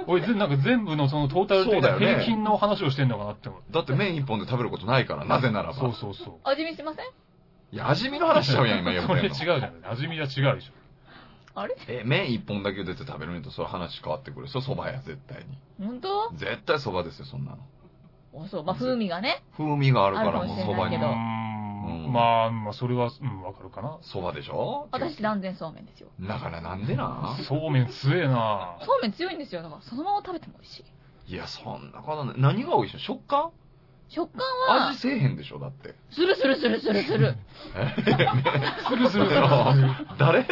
A: 俺、ぜなんか全部のそのトータル的な
B: そうだよね
A: 平均の話をしてんのかなって思う。
B: だって麺一本で食べることないから、なぜならば。
A: そうそうそう。
C: 味見しません？
B: いや、味見の話しちゃうやん、今 言う
A: そ。れ違うじゃん。味見は違うでしょ。
C: あれ？
B: え、麺一本だけ出て食べるんやと、それ話変わってくる。それ蕎麦や、絶対に。
C: 本当？
B: 絶対蕎麦ですよ、そんなの。
C: あそう、まあ、風味がね。
B: 風味があるから、
C: も
B: もう蕎麦に
A: まあ、まあ、それは、うん、わかるかな。
B: 蕎麦でしょ？
C: 私断然そうめんですよ。
B: だからなんでな
A: そうめん強えな
C: そうめん強いんですよ。だからそのまま食べても美味しい。
B: いや、そんなことない。何が美味しいの？食感？
C: 食感は
B: 味、せえへんでしょ、だって。
C: するするするするする。
B: え？
A: するするする。
B: 誰？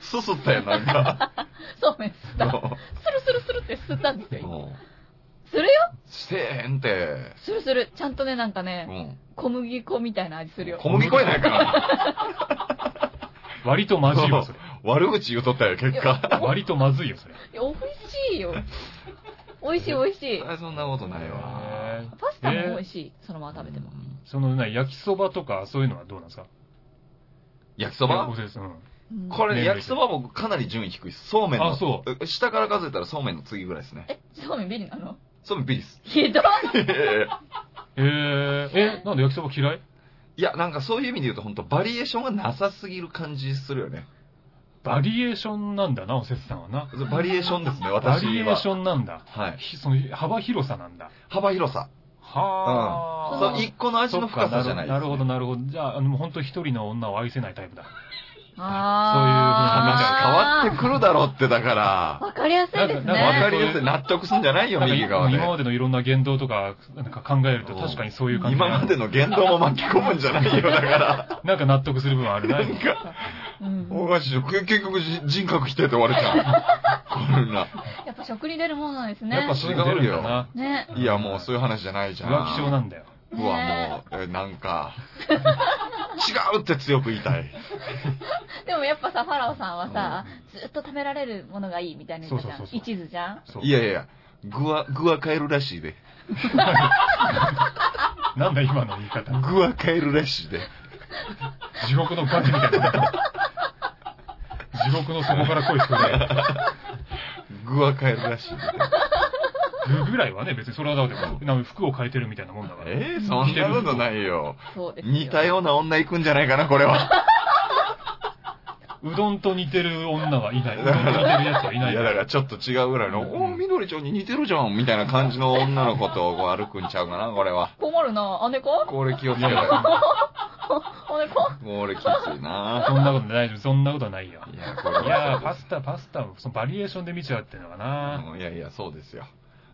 B: すすったやん、なんか。
C: そうめん吸った。
B: も
C: するするするって吸ったんですよ。今
B: うも
C: するよ
B: うせえへんて。
C: するする。ちゃんとね、なんか
B: う
C: ね、
B: ん。
C: 小麦粉みたいな味するよ。
B: 小麦粉やないか。
A: 割とまずいよ、それ。
B: 悪口言うとったよ、結果。
A: 割とまずいよ、それ。
C: いや、美味しいよ。美味しい美味しい。
B: そんなことないわ。
A: へー
C: パスタも美味しい。そのまま食べても。
A: そのね、焼きそばとか、そういうのはどうなんですか？
B: 焼きそば？
A: おせつ、うん。
C: うん
B: これ、
A: 麺類
B: 焼きそばもかなり順位低いです。そうめんの。
A: あそ
B: 下から数えたらそうめんの次ぐらいですね。
C: え、そうめんビリなの？
B: そうめんビリです。
C: ひどい。
A: えー、え、なんで焼きそば嫌い？
B: いや、なんかそういう意味で言うと本当バリエーションがなさすぎる感じするよね。
A: バリエーションなんだな、おせつさんはな。
B: バリエーションですね、
A: バ
B: 私は。
A: リエーションなんだ。
B: はい。
A: ひその幅広さなんだ。
B: 幅広さ。
A: はあ。
B: そう、一個の味の深さじゃないです、ね。
A: なるほど、なるほど。じゃあ、あの、本当一人の女を愛せないタイプだ。
C: あー
B: 話変わってくるだろうって、だから。
C: わかりやすいです
A: なん
B: わ
C: ね。
B: かりやすい。納得すんじゃないよ、
A: なんか
B: 右側で。
A: 今までのいろんな言動とか、なんか考えると確かにそういう感じ。
B: 今までの言動も巻き込むんじゃないよ、だから。
A: なんか納得する部分あるな。
B: なんか、
C: うん
B: おかしいよ。結局じ人格否定って言われちゃう。こんな。
C: やっぱ食に出るものなんですね。
B: やっぱ
A: そういうの出るんだな。
C: ね。
B: いや、もうそういう話じゃないじゃん。
A: 浮気症なんだよ。
B: うわ、もう、えなんか、違うって強く言いたい。
C: でもやっぱさ、ファラオさんはさ、ずっと食べられるものがいいみたいな言ったじゃん。
A: そうそう
C: 一途じゃん？
A: そう
B: いやいやいや、具は、具は変えるらしいで。
A: なんだ今の言い方。
B: 具は変えるらしいで。
A: 地獄のガキみたいな。地獄の底から声聞こえない。
B: 具は変えるらしいで。
A: 具ぐらいはね、別にそれはだって、なんか服を変えてるみたいなもんだから。
B: えー、そんなことないよ。
C: そうですよ。
B: 似たような女行くんじゃないかな、これは。
A: うどんと似てる女はいない。うどんと似てるやつはいない
B: いや、だからちょっと違うぐらいの、
A: うん
B: おー、みどりちゃんに似てるじゃん、みたいな感じの女の子とこう歩くんちゃうかな、これは。
C: 困るな。姉子？
B: これ気をつけたい。
C: 姉子？
B: これきついな。
A: そんなことないよ。そんなことないよ。
B: いや、これ
A: いやー、パスタ、パスタ、そのバリエーションで見ちゃうっていうのかな。
B: うんいやいや、そうですよ。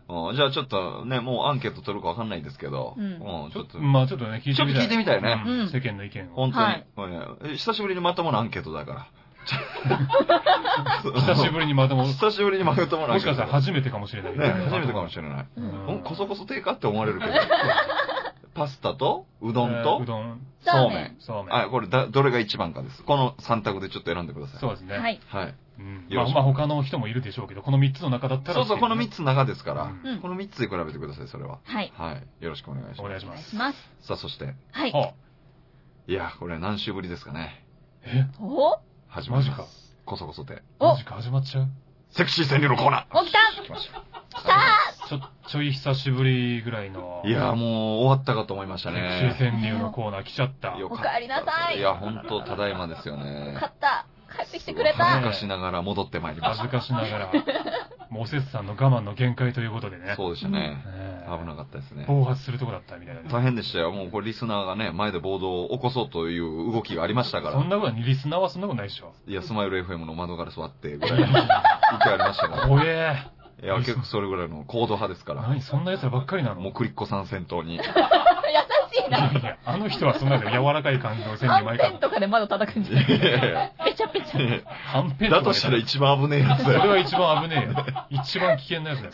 B: うんじゃあちょっとね、もうアンケート取るかわかんないですけど、
C: うん
B: うんちょっと、
A: まあちょっとね、聞いてみたい。
B: ちょっと聞いてみたいね
C: うん
A: 世間の意見を。
B: 本当に、
C: はい
B: うん久しぶりにまともなアンケートだから。
A: 久しぶりにまとも、もし
B: 久しぶりにまともなアンケート
A: かしたら初めてかもしれない。
B: ね、初めてかもしれない。
C: う
A: うん
B: うんこそこそ低下って思われるけど。パスタと、うどん
A: えー
B: と
A: う、どん、
B: そうめん。
A: そうめん。
B: はい、これだ、どれが一番かです。この3択でちょっと選んでください。
A: そうですね。
C: はい。
B: はい。
A: うんまあまあ他の人もいるでしょうけど、この3つの中だったら。
B: そうそう、この3
A: つ。
B: つの中ですから、
A: うん
C: うん
B: この3つで比べてください、それは。
C: はい。
B: はい。よろしくお願いします。
A: お願いしま
C: す。
B: さあ、そして、
C: はい。
B: いや、これは何週ぶりですかね。
A: え、
C: お？
B: 始まりま
A: マジ
B: す。こそこそで。
C: お？
A: マジか始まっちゃう？
B: セクシー川柳のコーナ
C: 起きた
B: ー来ました。
C: 来た
A: ちょ、ちょい久しぶりぐらいの。
B: いや、もう終わったかと思いました
A: セクシ
B: ね
A: ー。川柳のコーナー来ちゃった。
B: よかっ
C: お帰りなさい
B: いや、本当ただいまですよね。
C: 勝った帰ってきてくれた
B: 恥ずかしながら戻ってまいりまし
A: 恥ずかしながら、もうおせつさんの我慢の限界ということでね。
B: た。そうでしたね。危なかったですね。
A: 暴発するとこだったみたいな。
B: 大変でしたよ。もうこれリスナーがね、前で暴動を起こそうという動きがありましたから。
A: そんなことない、リスナーはそんなことないでしょ。
B: いや、スマイル FM の窓ガラス割ってぐらいの勢いありましたから。
A: 怖え。
B: いや、結構それぐらいの行動派ですから。
A: 何そんな奴らばっかりなの？
B: もうクリッコさん先頭に。
A: あの人はそんな柔らかい感じの川
C: はん
A: 柳毎回。
C: ぺんとかで窓叩くんじゃないペチャペチャ。
A: はんぺん
B: だとしたら一番危ねえやつだよ。
A: それは一番危ねえよ。一番危険なやつだよ、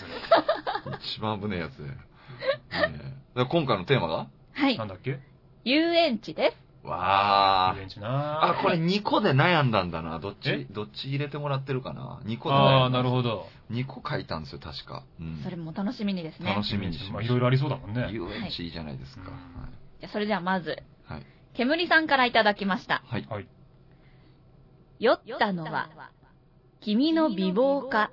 A: そ
B: 一番危ねえやつだよ。ねえで今回のテーマが？
C: はい
A: れな。んだっけ？
C: 遊園地です。
B: わ
A: 遊園地
B: あ。
A: な
B: あ、これ2個で悩んだんだな。どっ
A: え？
B: ち、どっち入れてもらってるかな ?2 個で悩んだ。
A: ああ、なるほど。
B: 2個書いたんですよ、確か。うん。
C: それも楽しみにですね。
B: 楽しみにし
A: まあ、
B: まし
A: いろいろありそうだもんね。
B: 遊園地いいじゃないですか。
A: うん
C: じゃあそれではまず、
B: はい。
C: 煙さんからいただきました。
B: はい。
A: はい。
C: 酔ったのは、君の美貌か、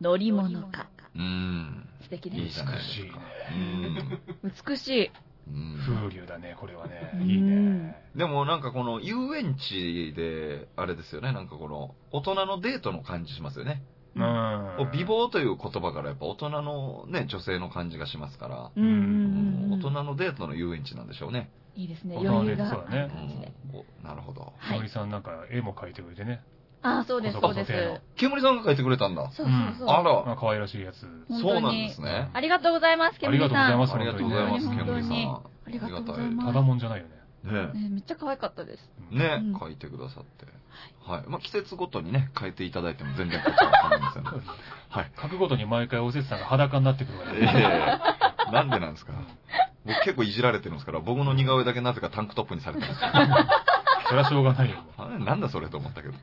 C: 乗り物か。
B: うーん。
C: 素敵
B: いい
C: です。
B: じゃないですか。うん。
C: 美しい。
B: うん
A: 風流だね、これはね
C: う。ん
A: いいね。
B: でもなんかこの遊園地で、あれですよね、なんかこの、大人のデートの感じしますよね。
A: うん。
B: 美貌という言葉からやっぱ大人のね、女性の感じがしますから、
C: うん
B: 大人のデートの遊園地なんでしょうね。
C: いいですね。
A: 大人のデー
C: 余裕があ
A: トそうだね
C: る感じで。
B: うんおなるほど。
C: はい
A: 森さんなんか絵も描いてくれてね。
C: ああ、そうです、そうです。
B: 煙さんが書いてくれたんだ。
C: そうそうそう。
B: あら
A: まあ、可愛らしいやつ。
C: 本当に
B: そうなんですね。
C: ありがとうございます、
A: ありがとうございます
B: ありがとうございます、
C: 本当に
B: 煙さん。
C: ありがとうござい
B: あり
C: ます
A: ただもんじゃないよね。
B: がたいね
C: ねめっちゃ可愛かったです。
B: ね、
C: うん
B: 書いてくださって。はい。まあ、季節ごとにね、変えていただいても全然こっちは構いませんので。はい。
A: 書くごとに毎回おせつさんが裸になってくるわ
B: え
A: ね。
B: えなんでなんですか？僕結構いじられてるんですから、僕の似顔絵だけなぜかタンクトップにされてるんですよ。
A: そりゃしょうがないよ。
B: あれなんだそれと思ったけど。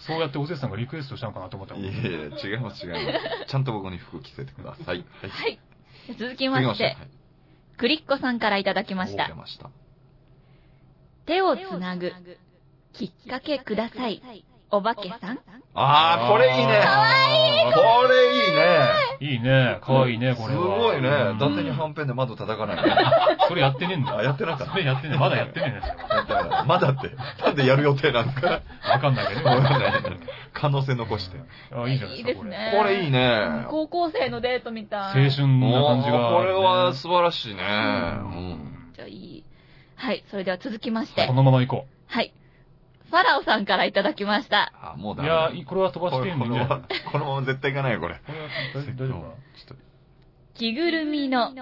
A: そうやっておせつさんがリクエストしたのかなと思った
B: いえいえ、違います違います。ちゃんと僕に服着せてください。はい。
C: はい。続き
B: まして、
C: まして
B: は、い。
C: クリッコさんからいただきました
B: お出。ました。
C: 手をつなぐ、きっかけください。お化けさん
B: あー、これいいね。
A: かわ
B: これいいね。
A: いい。いいね。かわいいね、こ
B: す
A: れは。
B: ごいね。
A: うん
B: 伊達にはんぺんで窓叩かないね。
A: それやってねえんだよ。
B: あやってなかった
A: それやってねえ。まだやってねえんだよ。
B: やってないまだって。なんでやる予定なんか。
A: わかんないけど。
B: わかんない可能性残して。
A: あ、いいじゃない
C: いい
A: で
C: すすね。
B: これいいね。
C: 高校生のデートみたい。
A: 青春な感じが、
B: これは素晴らしいね。
A: う
B: うん
A: ん。
C: じゃあいい。はい、それでは続きまして
A: こ。のまま行こ
C: はい。ファラオさんからいただきました。
B: あ、もう
A: う。
B: ダメだ。
A: いや、いこれは飛ばしてん
B: このこのまま絶対いかないよ、これ。
A: これは大大丈夫かな
B: ちょっ
C: 着ぐるみの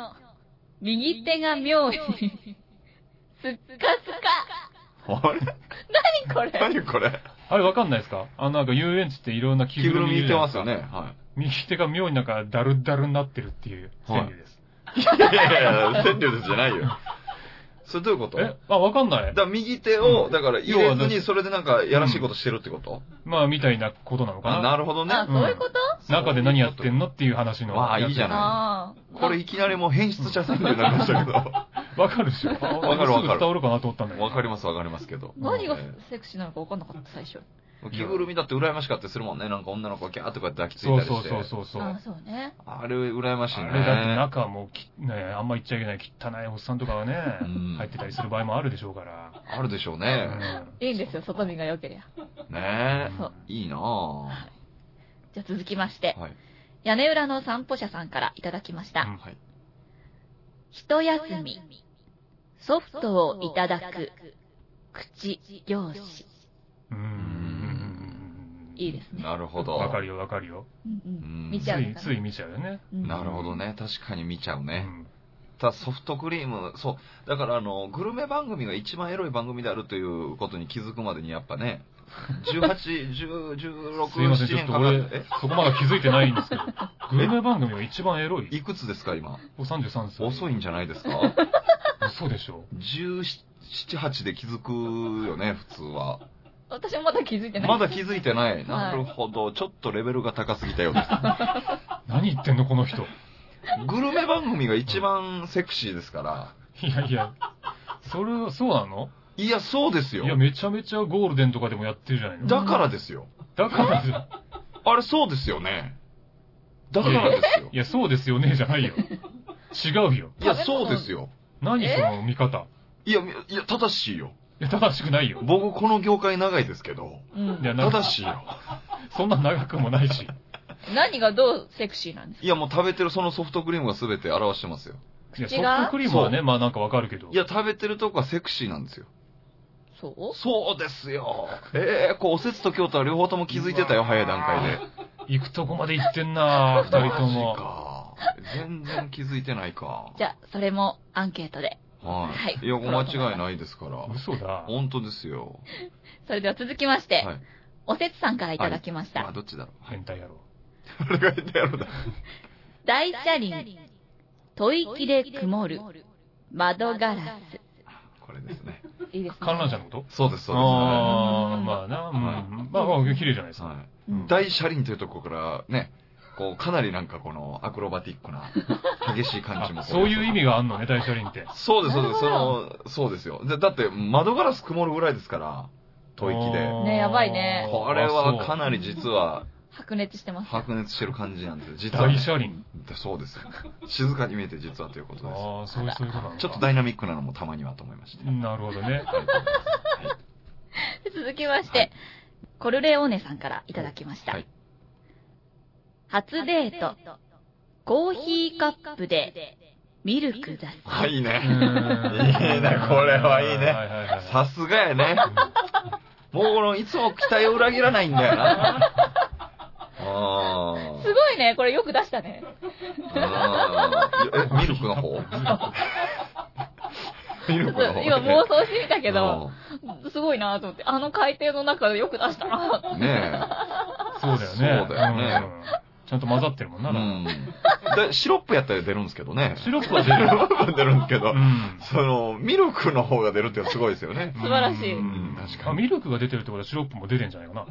C: 右手が妙に、すっかす。
B: あれ？
C: 何これ？
B: 何これ？
A: あれわかんないですか？あのなんか遊園地っていろんな着
B: 着ぐるみ
A: ぐるみいる
B: 言ってます
A: じゃないですか
B: よね。は
A: 右手が妙になんかダルダルになってるっていう川柳です。
B: い。いやいやいや、川柳ですじゃないよ。それどういうこと？
A: え？あ、わかんない
B: だから右手を、だから入れずにそれでなんかやらしいことしてるってこと、
A: まあ、みたいなことなのか
B: あ、
A: な。
B: なるほどね。
C: あ、そういうこと？
A: 中で何やってんのっていう話の。
B: わあいいじゃない
C: ああ。
B: これいきなりもう変質者さんになりましたけど。
A: わかるでしょ わ
B: かるわかる
A: すぐ伝わるかなと思ったんだけど。
B: わかりますわかりますけど。
C: 何が
B: え
C: セクシーなのか分かんなかった、最初。
B: ー着ぐるみだって羨ましかったりするもんね。なんか女の子がキャーとか抱きついたりして。
A: そうそうそうそうそう。
C: あそうね。
B: あれ羨ましいね。
A: あれだって中もき、ね、あんま言っちゃいけない汚いおっさんとかがね、
B: うん
A: 入ってたりする場合もあるでしょうから。
B: あるでしょう
A: う
B: ね。
A: ん
C: いいんですよ、外見が良ければ。
B: ね
C: そう
B: え。いいなぁ。
C: じゃあ続きまして、
B: はい。
C: 屋根裏の散歩者さんからいただきました。
A: うん
B: はい。
C: 一休み、ソフトをいただく、口漁師。
A: うーん。
C: いいですね。
B: なるほど。
A: わかるよ、わかるよ。
C: うんう
B: うん
C: ん。見
A: つい、
C: ちゃうのか
A: つい見ちゃうよね。
C: うん
B: なるほどね。確かに見ちゃうね。
A: うん
B: ただソフトクリーム、そう。だからあの、グルメ番組が一番エロい番組であるということに気づくまでにやっぱね、18、10、16、
A: すいません、
B: 7
A: ちょっ
B: 年か
A: 俺
B: て、、
A: そこまだ気づいてないんですけど、グルメ番組が一番エロい
B: えいくつですか今？
A: お33歳。
B: 遅いんじゃないですか？
A: 嘘でしょ。
B: ?17、8で気づくよね、普通は。
C: 私もまだ気づいてない。
B: まだ気づいてない。なるほど。ちょっとレベルが高すぎたようです。
A: 何言ってんの、この人。
B: グルメ番組が一番セクシーですから。
A: いやいや、それは、そうなの？
B: いや、そうですよ
A: い。や、めちゃめちゃゴールデンとかでもやってるじゃないの。
B: だからですよ。
A: だからじゃ、
B: あれ、そうですよね。だからですよ
A: い。や、そうですよね、じゃないよ。違うよ。
B: いや、そうですよ。
A: 何その見方？
B: いや、いや、正しいよ。
A: いや、正しくないよ。
B: 僕、この業界長いですけど、
C: うん
A: いや、なんか
B: 正しいよ。
A: そんな長くもないし。
C: 何がどうセクシーなんですか？
B: いや、もう食べてるそのソフトクリームが全て表してますよ。
A: いや、ソ
C: 口が
A: フトクリームはね、まあなんかわかるけど。
B: いや、食べてるとこはセクシーなんですよ。
C: そう？
B: そうですよ。ええこう、おせつと京都は両方とも気づいてたよ、早い段階で。
A: 行くとこまで行ってんな 二人と
B: マジ
A: も。
B: か。全然気づいてないか。
C: じゃあ、それもアンケートで。
B: は。
C: はいい
B: いや、間違いないですから。
A: 嘘だ。
B: 本当ですよ。
C: それでは続きまして、
B: はい。
C: おせつさんからいただきました。
B: まあ、どっちだろう。
A: 変態野郎。
B: あれが言ったやろだ。
C: 大車輪、吐息で曇る、窓ガラス。
B: これですね。
C: いいですね。
A: 観覧車のこと？
B: そうです、そうです。
A: ああ、まあな。まあまあ、綺麗じゃないですか。
B: はい。
C: うん
B: 大車輪というところからね、こう、かなりなんかこのアクロバティックな、激しい感じも
A: あそういう意味
B: が。
A: があんのね、大車輪って。
B: そうです、そうです。その、そうですよ。でだって、窓ガラス曇るぐらいですから、吐息で。
C: ねやばいね
B: これはかなり実は
C: 白熱してます。
B: 白熱してる感じなんですよ。実は、
A: 大車輪。
B: そうですよ。静かに見えて実はということで
A: ああ、そういう、そういうこと。
B: ちょっとダイナミックなのもたまにはと思いまして。
A: なるほどね。
C: 続きまして、
B: はい
C: コルレオーネさんからいただきました。
B: はい
C: 初デート、コーヒーカップでミルク出す。
B: はい、いね。いいねこれはいいねさすがやね。もうこの、いつも期待を裏切らないんだよな。あ
C: すごいね、これよく出したね。
B: あ。え、ミルクの方？ミルクの方
C: 今妄想してみたけど、すごいなと思って、あの海底の中でよく出したな
B: うんね
A: そうだよね。
B: そうだよね
A: うんちゃんと混ざってるもん
B: え。
A: な。
B: うん。で、シロップやったら出るんですけどね。
A: シロップは出る
B: シロップは出るんですけど
A: う、ん。
B: その、ミルクの方が出るっていうのはすごいですよね。
C: 素晴らしい
A: うん
B: 確かに
A: あミルクが出てるってことはシロップも出てんじゃないかな。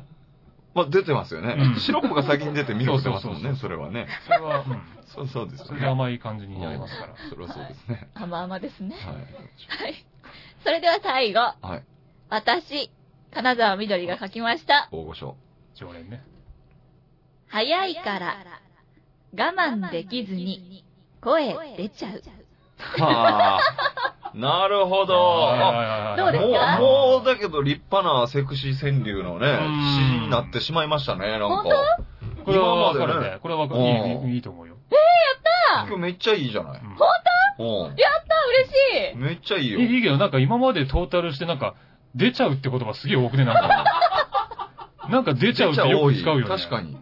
B: まあ、出てますよね。
A: うん
B: シロップが先に出てミルク出ますもんね、
A: そうそう
B: それはね。
A: それは、うん。
B: そうそうです
A: それ。で甘い感じになりますから。
B: それはそうですね。
C: 甘々ですね。
B: は
C: はい。それでは最後、
B: い。はい。
C: 私、金沢みどりが書きました。
B: 大御所。
A: 常連ね。
C: 早いから、我慢できずに、声出ちゃう。
B: はあ。なるほど。あ
C: どうですか？
B: もう、もうだけど立派なセクシー川柳のね、
A: ん
B: 詩になってしまいましたね、なんか。
C: 本
A: これは分かるね。これは分かる。
B: うん
A: いいいいと思うよ。
B: 今日めっちゃいいじゃない。
A: うん
B: うん。
C: やった嬉しい
B: めっちゃいいよ。
A: いいいいけど、なんか今までトータルしてなんか、出ちゃうって言葉すげえ多くね、なんか。なんか出ちゃうってよく使うよね。
B: 確か。に。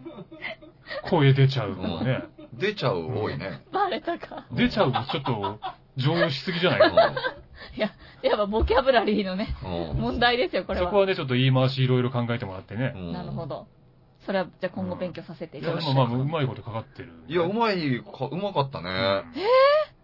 A: 声出ちゃうとかね。
B: 出ちゃう多いね。
C: バレたか。
A: 出ちゃうちょっと、常用しすぎじゃない
B: うん
A: か。
C: いや、やっぱボキャブラリーのね、
B: うん
C: 問題ですよ、これは。
A: そこはね、ちょっと言い回しいろいろ考えてもらってね。
B: うん
C: なるほど。それは、じゃあ今後勉強させてい
A: いや、
C: ただきます。
A: でもまあ、うまいことかかってる。
B: いや、うまいか、うまかったね。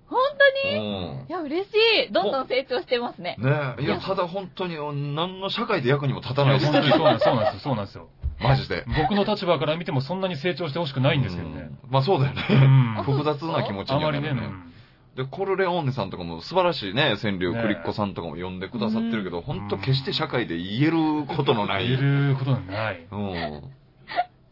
C: 本当
B: う
C: に
B: ん。
C: いや、嬉しい。どんどん成長してますね。
B: ねえ。いや、ただ本当に、何の社会で役にも立たない
A: いや、本当にそうなんです、そうなんですよ、そうなんですよ。
B: マジで。
A: 僕の立場から見てもそんなに成長してほしくないんですけどね。
B: うん。まあそうだよ
A: う
B: ね。
A: ん。
B: 複雑な気持ち
A: あまりね、
B: にはなるね。
A: うん
B: で、コルレオーネさんとかも素晴らしいね、川柳、クリッコさんとかも呼んでくださってるけど、
A: ん
B: 本当決して社会で言えることのない。
A: 言えることのない。
B: うん。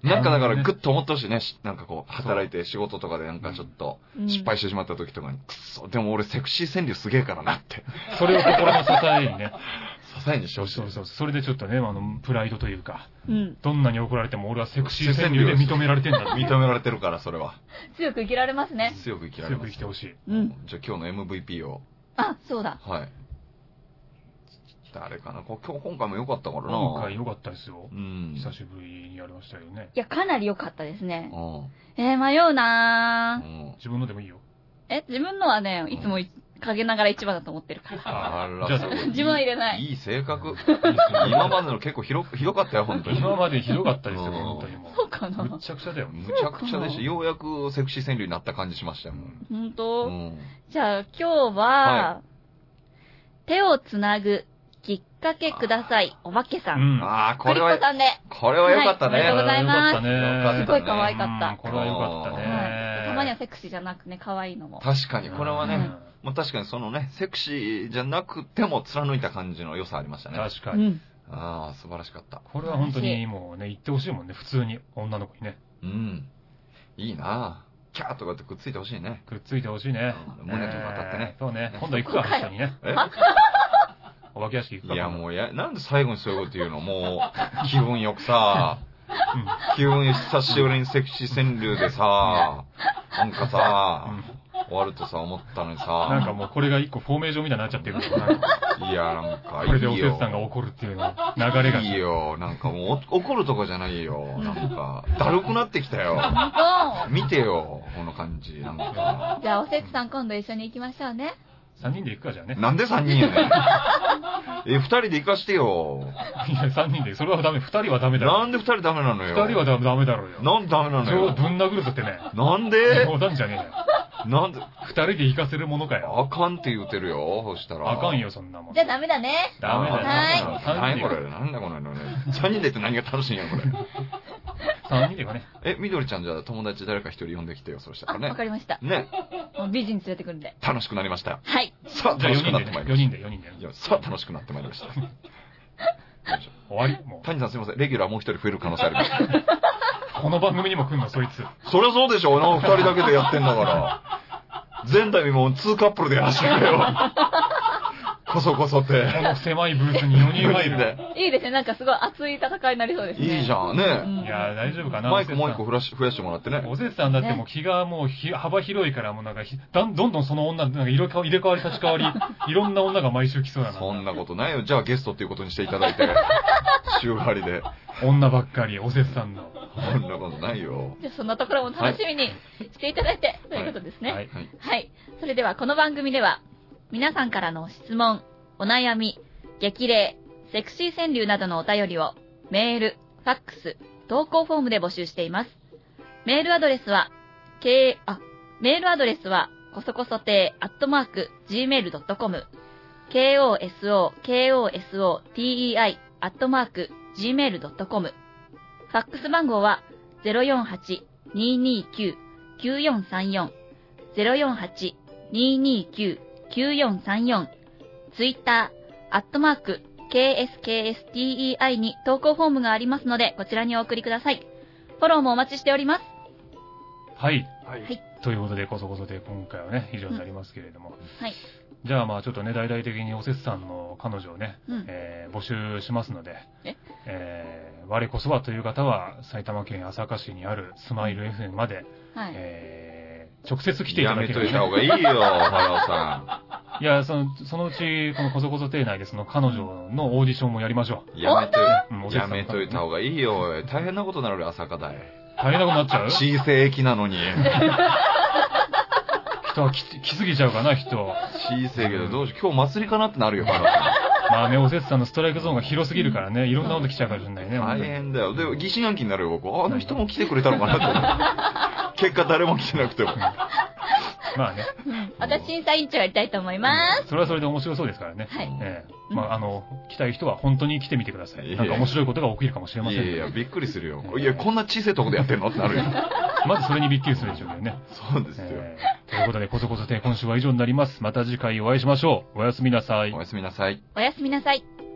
B: なんかだからグッと思ってほしいね。しなんかこう、働いて仕事とかでなんかちょっと
C: うん
B: 失敗してしまった時とかに、くっそ、でも俺セクシー川柳すげえからなって、
A: それを心の支えにね。
B: 支えにしてほしい。
A: そうそう。それでちょっとね、あの、プライドというか、
C: うん。
A: どんなに怒られても俺はセクシー川柳で認められてんだ
B: 認められてるから、それは。
C: 強く生きられますね。
B: 強く生きられ
A: 強
B: ます。
A: く生きてほしい。
C: うん。
B: じゃあ今日の MVP を。
C: あ、そうだ。
B: はい。誰かなこ今日、今回も良かったからな。
A: 今回良かったですよ
B: う。ん。
A: 久しぶりにやりましたよね。
C: いや、かなり良かったですね。
B: うん。
C: えー、迷うなー
B: うん。
A: 自分のでもいいよ。
C: え、自分のはね、いつもい陰ながら一番だと思ってるから。
B: あら、
C: 自分は入れない
B: いい性格。今までの結構広ひどかったよ、本当に。
A: 今までひどかったですよ、
B: うん
A: 本当にも
C: そうかな
A: う。むっちゃくちゃだよ。
B: むちゃくちゃでした。ようやくセクシー川柳になった感じしましたよ。
C: 本当、
B: うん。
C: じゃあ今日は、
B: は
C: 手をつなぐきっかけください、おばけさ。
A: うんん。
B: ああ、これは。これは良かったね。
C: はいありがとうございますすごい可愛かった
A: うんこれはよかった
C: はい。
A: ね。
C: たまにはセクシーじゃなくね、可愛いのも。
B: 確かに、これはね、
C: うん
B: もう確かにそのね、セクシーじゃなくても貫いた感じの良さありましたね。
A: 確かに。
C: うん。
B: ああ、素晴らしかった。
A: これは本当にもうね、言ってほしいもんね、普通に。女の子にね。
B: うん。いいなキャーとかってくっついてほしいね。
A: くっついてほしいね。
B: うん胸とか当たってね
A: えーそうね。今度行くか、一緒にね。
B: え？
A: お化け屋敷行くか。
B: いや、もうや、なんで最後にそういうこと言うの？もう、気分よくさ、
A: うん。
B: 気分久しぶりにセクシー川柳でさ、なんかさ、
A: うん
B: 終わるとさ、思ったのにさ、
A: なんかもうこれが一個フォーメーションみたいになっちゃってるか
B: いや、なんかいいよ。
A: これでおせつさんが怒るっていうの、流れが。
B: いいよ。なんかもうお怒るとこじゃないよ。なんか、だるくなってきたよ。
C: 本
B: 見てよ、この感じ。なんか
C: 当じゃあ、おせつさん今度一緒に行きましょうね。
A: 3人で行くか、じゃあね。
B: なんで3人やねん。え、2人で行かしてよ。
A: いや、3人で。それはダメ。2人はダメだろ。
B: なんで2人ダメなのよ。
A: 2人はダメダメだろうよ。
B: なんでダメなのよ。
A: それをぶん殴るぞってね。
B: なんで？
A: 冗談じゃねえよ。
B: なんで
A: ？2人で行かせるものかよ。
B: あかんって言うてるよ、そしたら。
A: あかんよ、そんなもん。
C: じゃあダメだね。
A: ダメだよ。
C: はい
A: 3人で
B: 何これ？なんだこのね。3人でって何が楽しいんや、これ？
A: 3人で行かね。
B: え、みどりちゃんじゃあ友達誰か一人呼んできてよ、そうした
C: あ、
B: らね
C: わ。かりました。
B: ね。
C: もう美人連れてくるんで。
B: 楽しくなりました。
C: はい。
B: さあ、
A: 4
B: 楽しくな
A: 人でね。4
B: ってまいりまし
A: 人で、4人で。
B: た。いや、さあ、楽しくなってまいりました。よいしょ
A: 終わり。も
B: 谷さんすいません。レギュラーもう一人増える可能性あります。
A: う、この番組にも来んの、そいつ。
B: そりゃそうでしょ。な、二人だけでやってんだから。前代未聞ツーカップルでやらしてくれよ。こそこそって。
A: この狭いブースに4人入る。
B: で。
C: いいですね。なんかすごい熱い戦いになりそうですね。
B: いいじゃん、ね。
C: うん
A: いや、大丈夫かな。
B: マイクもう一個
A: お
B: 増やし増やしてもらってね。
A: せつさんだってもう気がもうひ幅広いから、もうなんかひ、だんどんどんその女、なんか入れ替わり入れ替わり立ち替わり、いろんな女が毎週来そうなの。
B: そんなことないよ。じゃあゲストっていうことにしていただいて。週替わりで。
A: 女ばっかり、おせつさんの。
B: そんなことないよ。
C: じゃあそんなところも楽しみにしていただいて、ということですね。
A: はい。
B: はい。
C: はい。それではこの番組では、皆さんからの質問、お悩み、激励、セクシー川柳などのお便りを、メール、ファックス、投稿フォームで募集しています。メールアドレスは、k、あ、メールアドレスは、こそこそ亭、アットマーク、gmail.com、koso, koso, tei, アットマーク、gmail.com、ファックス番号は、048-229-9434、048-229-9434ツイッター、アットマーク、KSKSTEI に投稿フォームがありますので、こちらにお送りください。フォローもお待ちしております。
A: はい。
B: はい
C: はい
A: ということで、こそこそで今回はね、以上になりますけれども。
C: はい。
A: じゃあまあちょっとね、大々的におせつさんの彼女をね、
C: うん
A: えー募集しますので、
C: え？
A: えー我こそはという方は、埼玉県朝霞市にあるスマイル FM まで、
C: はい。
A: えー直接来ていた
B: やめ
A: だければ、ね。
B: といた方がいいよ、原尾さ
A: いや、その、そのうち、このこそこそ邸内でその彼女のオーディションもやりましょ
B: ん。やめと
A: うんお
B: い、やめといた方がいいよ。大変なことになるよ、朝霞台。
A: う。大変なことになっちゃう？
B: 小さい駅なのに。
A: 人は来来すぎちゃうかな、人。
B: 小さいけど、どうしよう。今日祭りかなってなるよ、原尾さ
A: まあね、おせつさんのストライクゾーンが広すぎるからね、いろんなこと来ちゃうかもしれないね。
B: ん。大変だよ。で、疑心暗鬼になるよ、僕。あの人も来てくれたのかなと思って。結果誰も来てなくても。
A: まあね。
C: うん私、審査委員長やりたいと思います。
A: それはそれで面白そうですからね。
C: はい。
A: ええまあ、あの、来たい人は本当に来てみてください。なんか面白いことが起きるかもしれません
B: いやいや、びっくりするよ。いや、こんな小さいとこでやってんの？ってなるよ。
A: まずそれにびっくりするでしょうけどね。
B: そうですよ。
A: ええということで、こそこそ亭今週は以上になります。また次回お会いしましょう。おやすみなさい
B: お。やすみなさい。
C: おやすみなさい。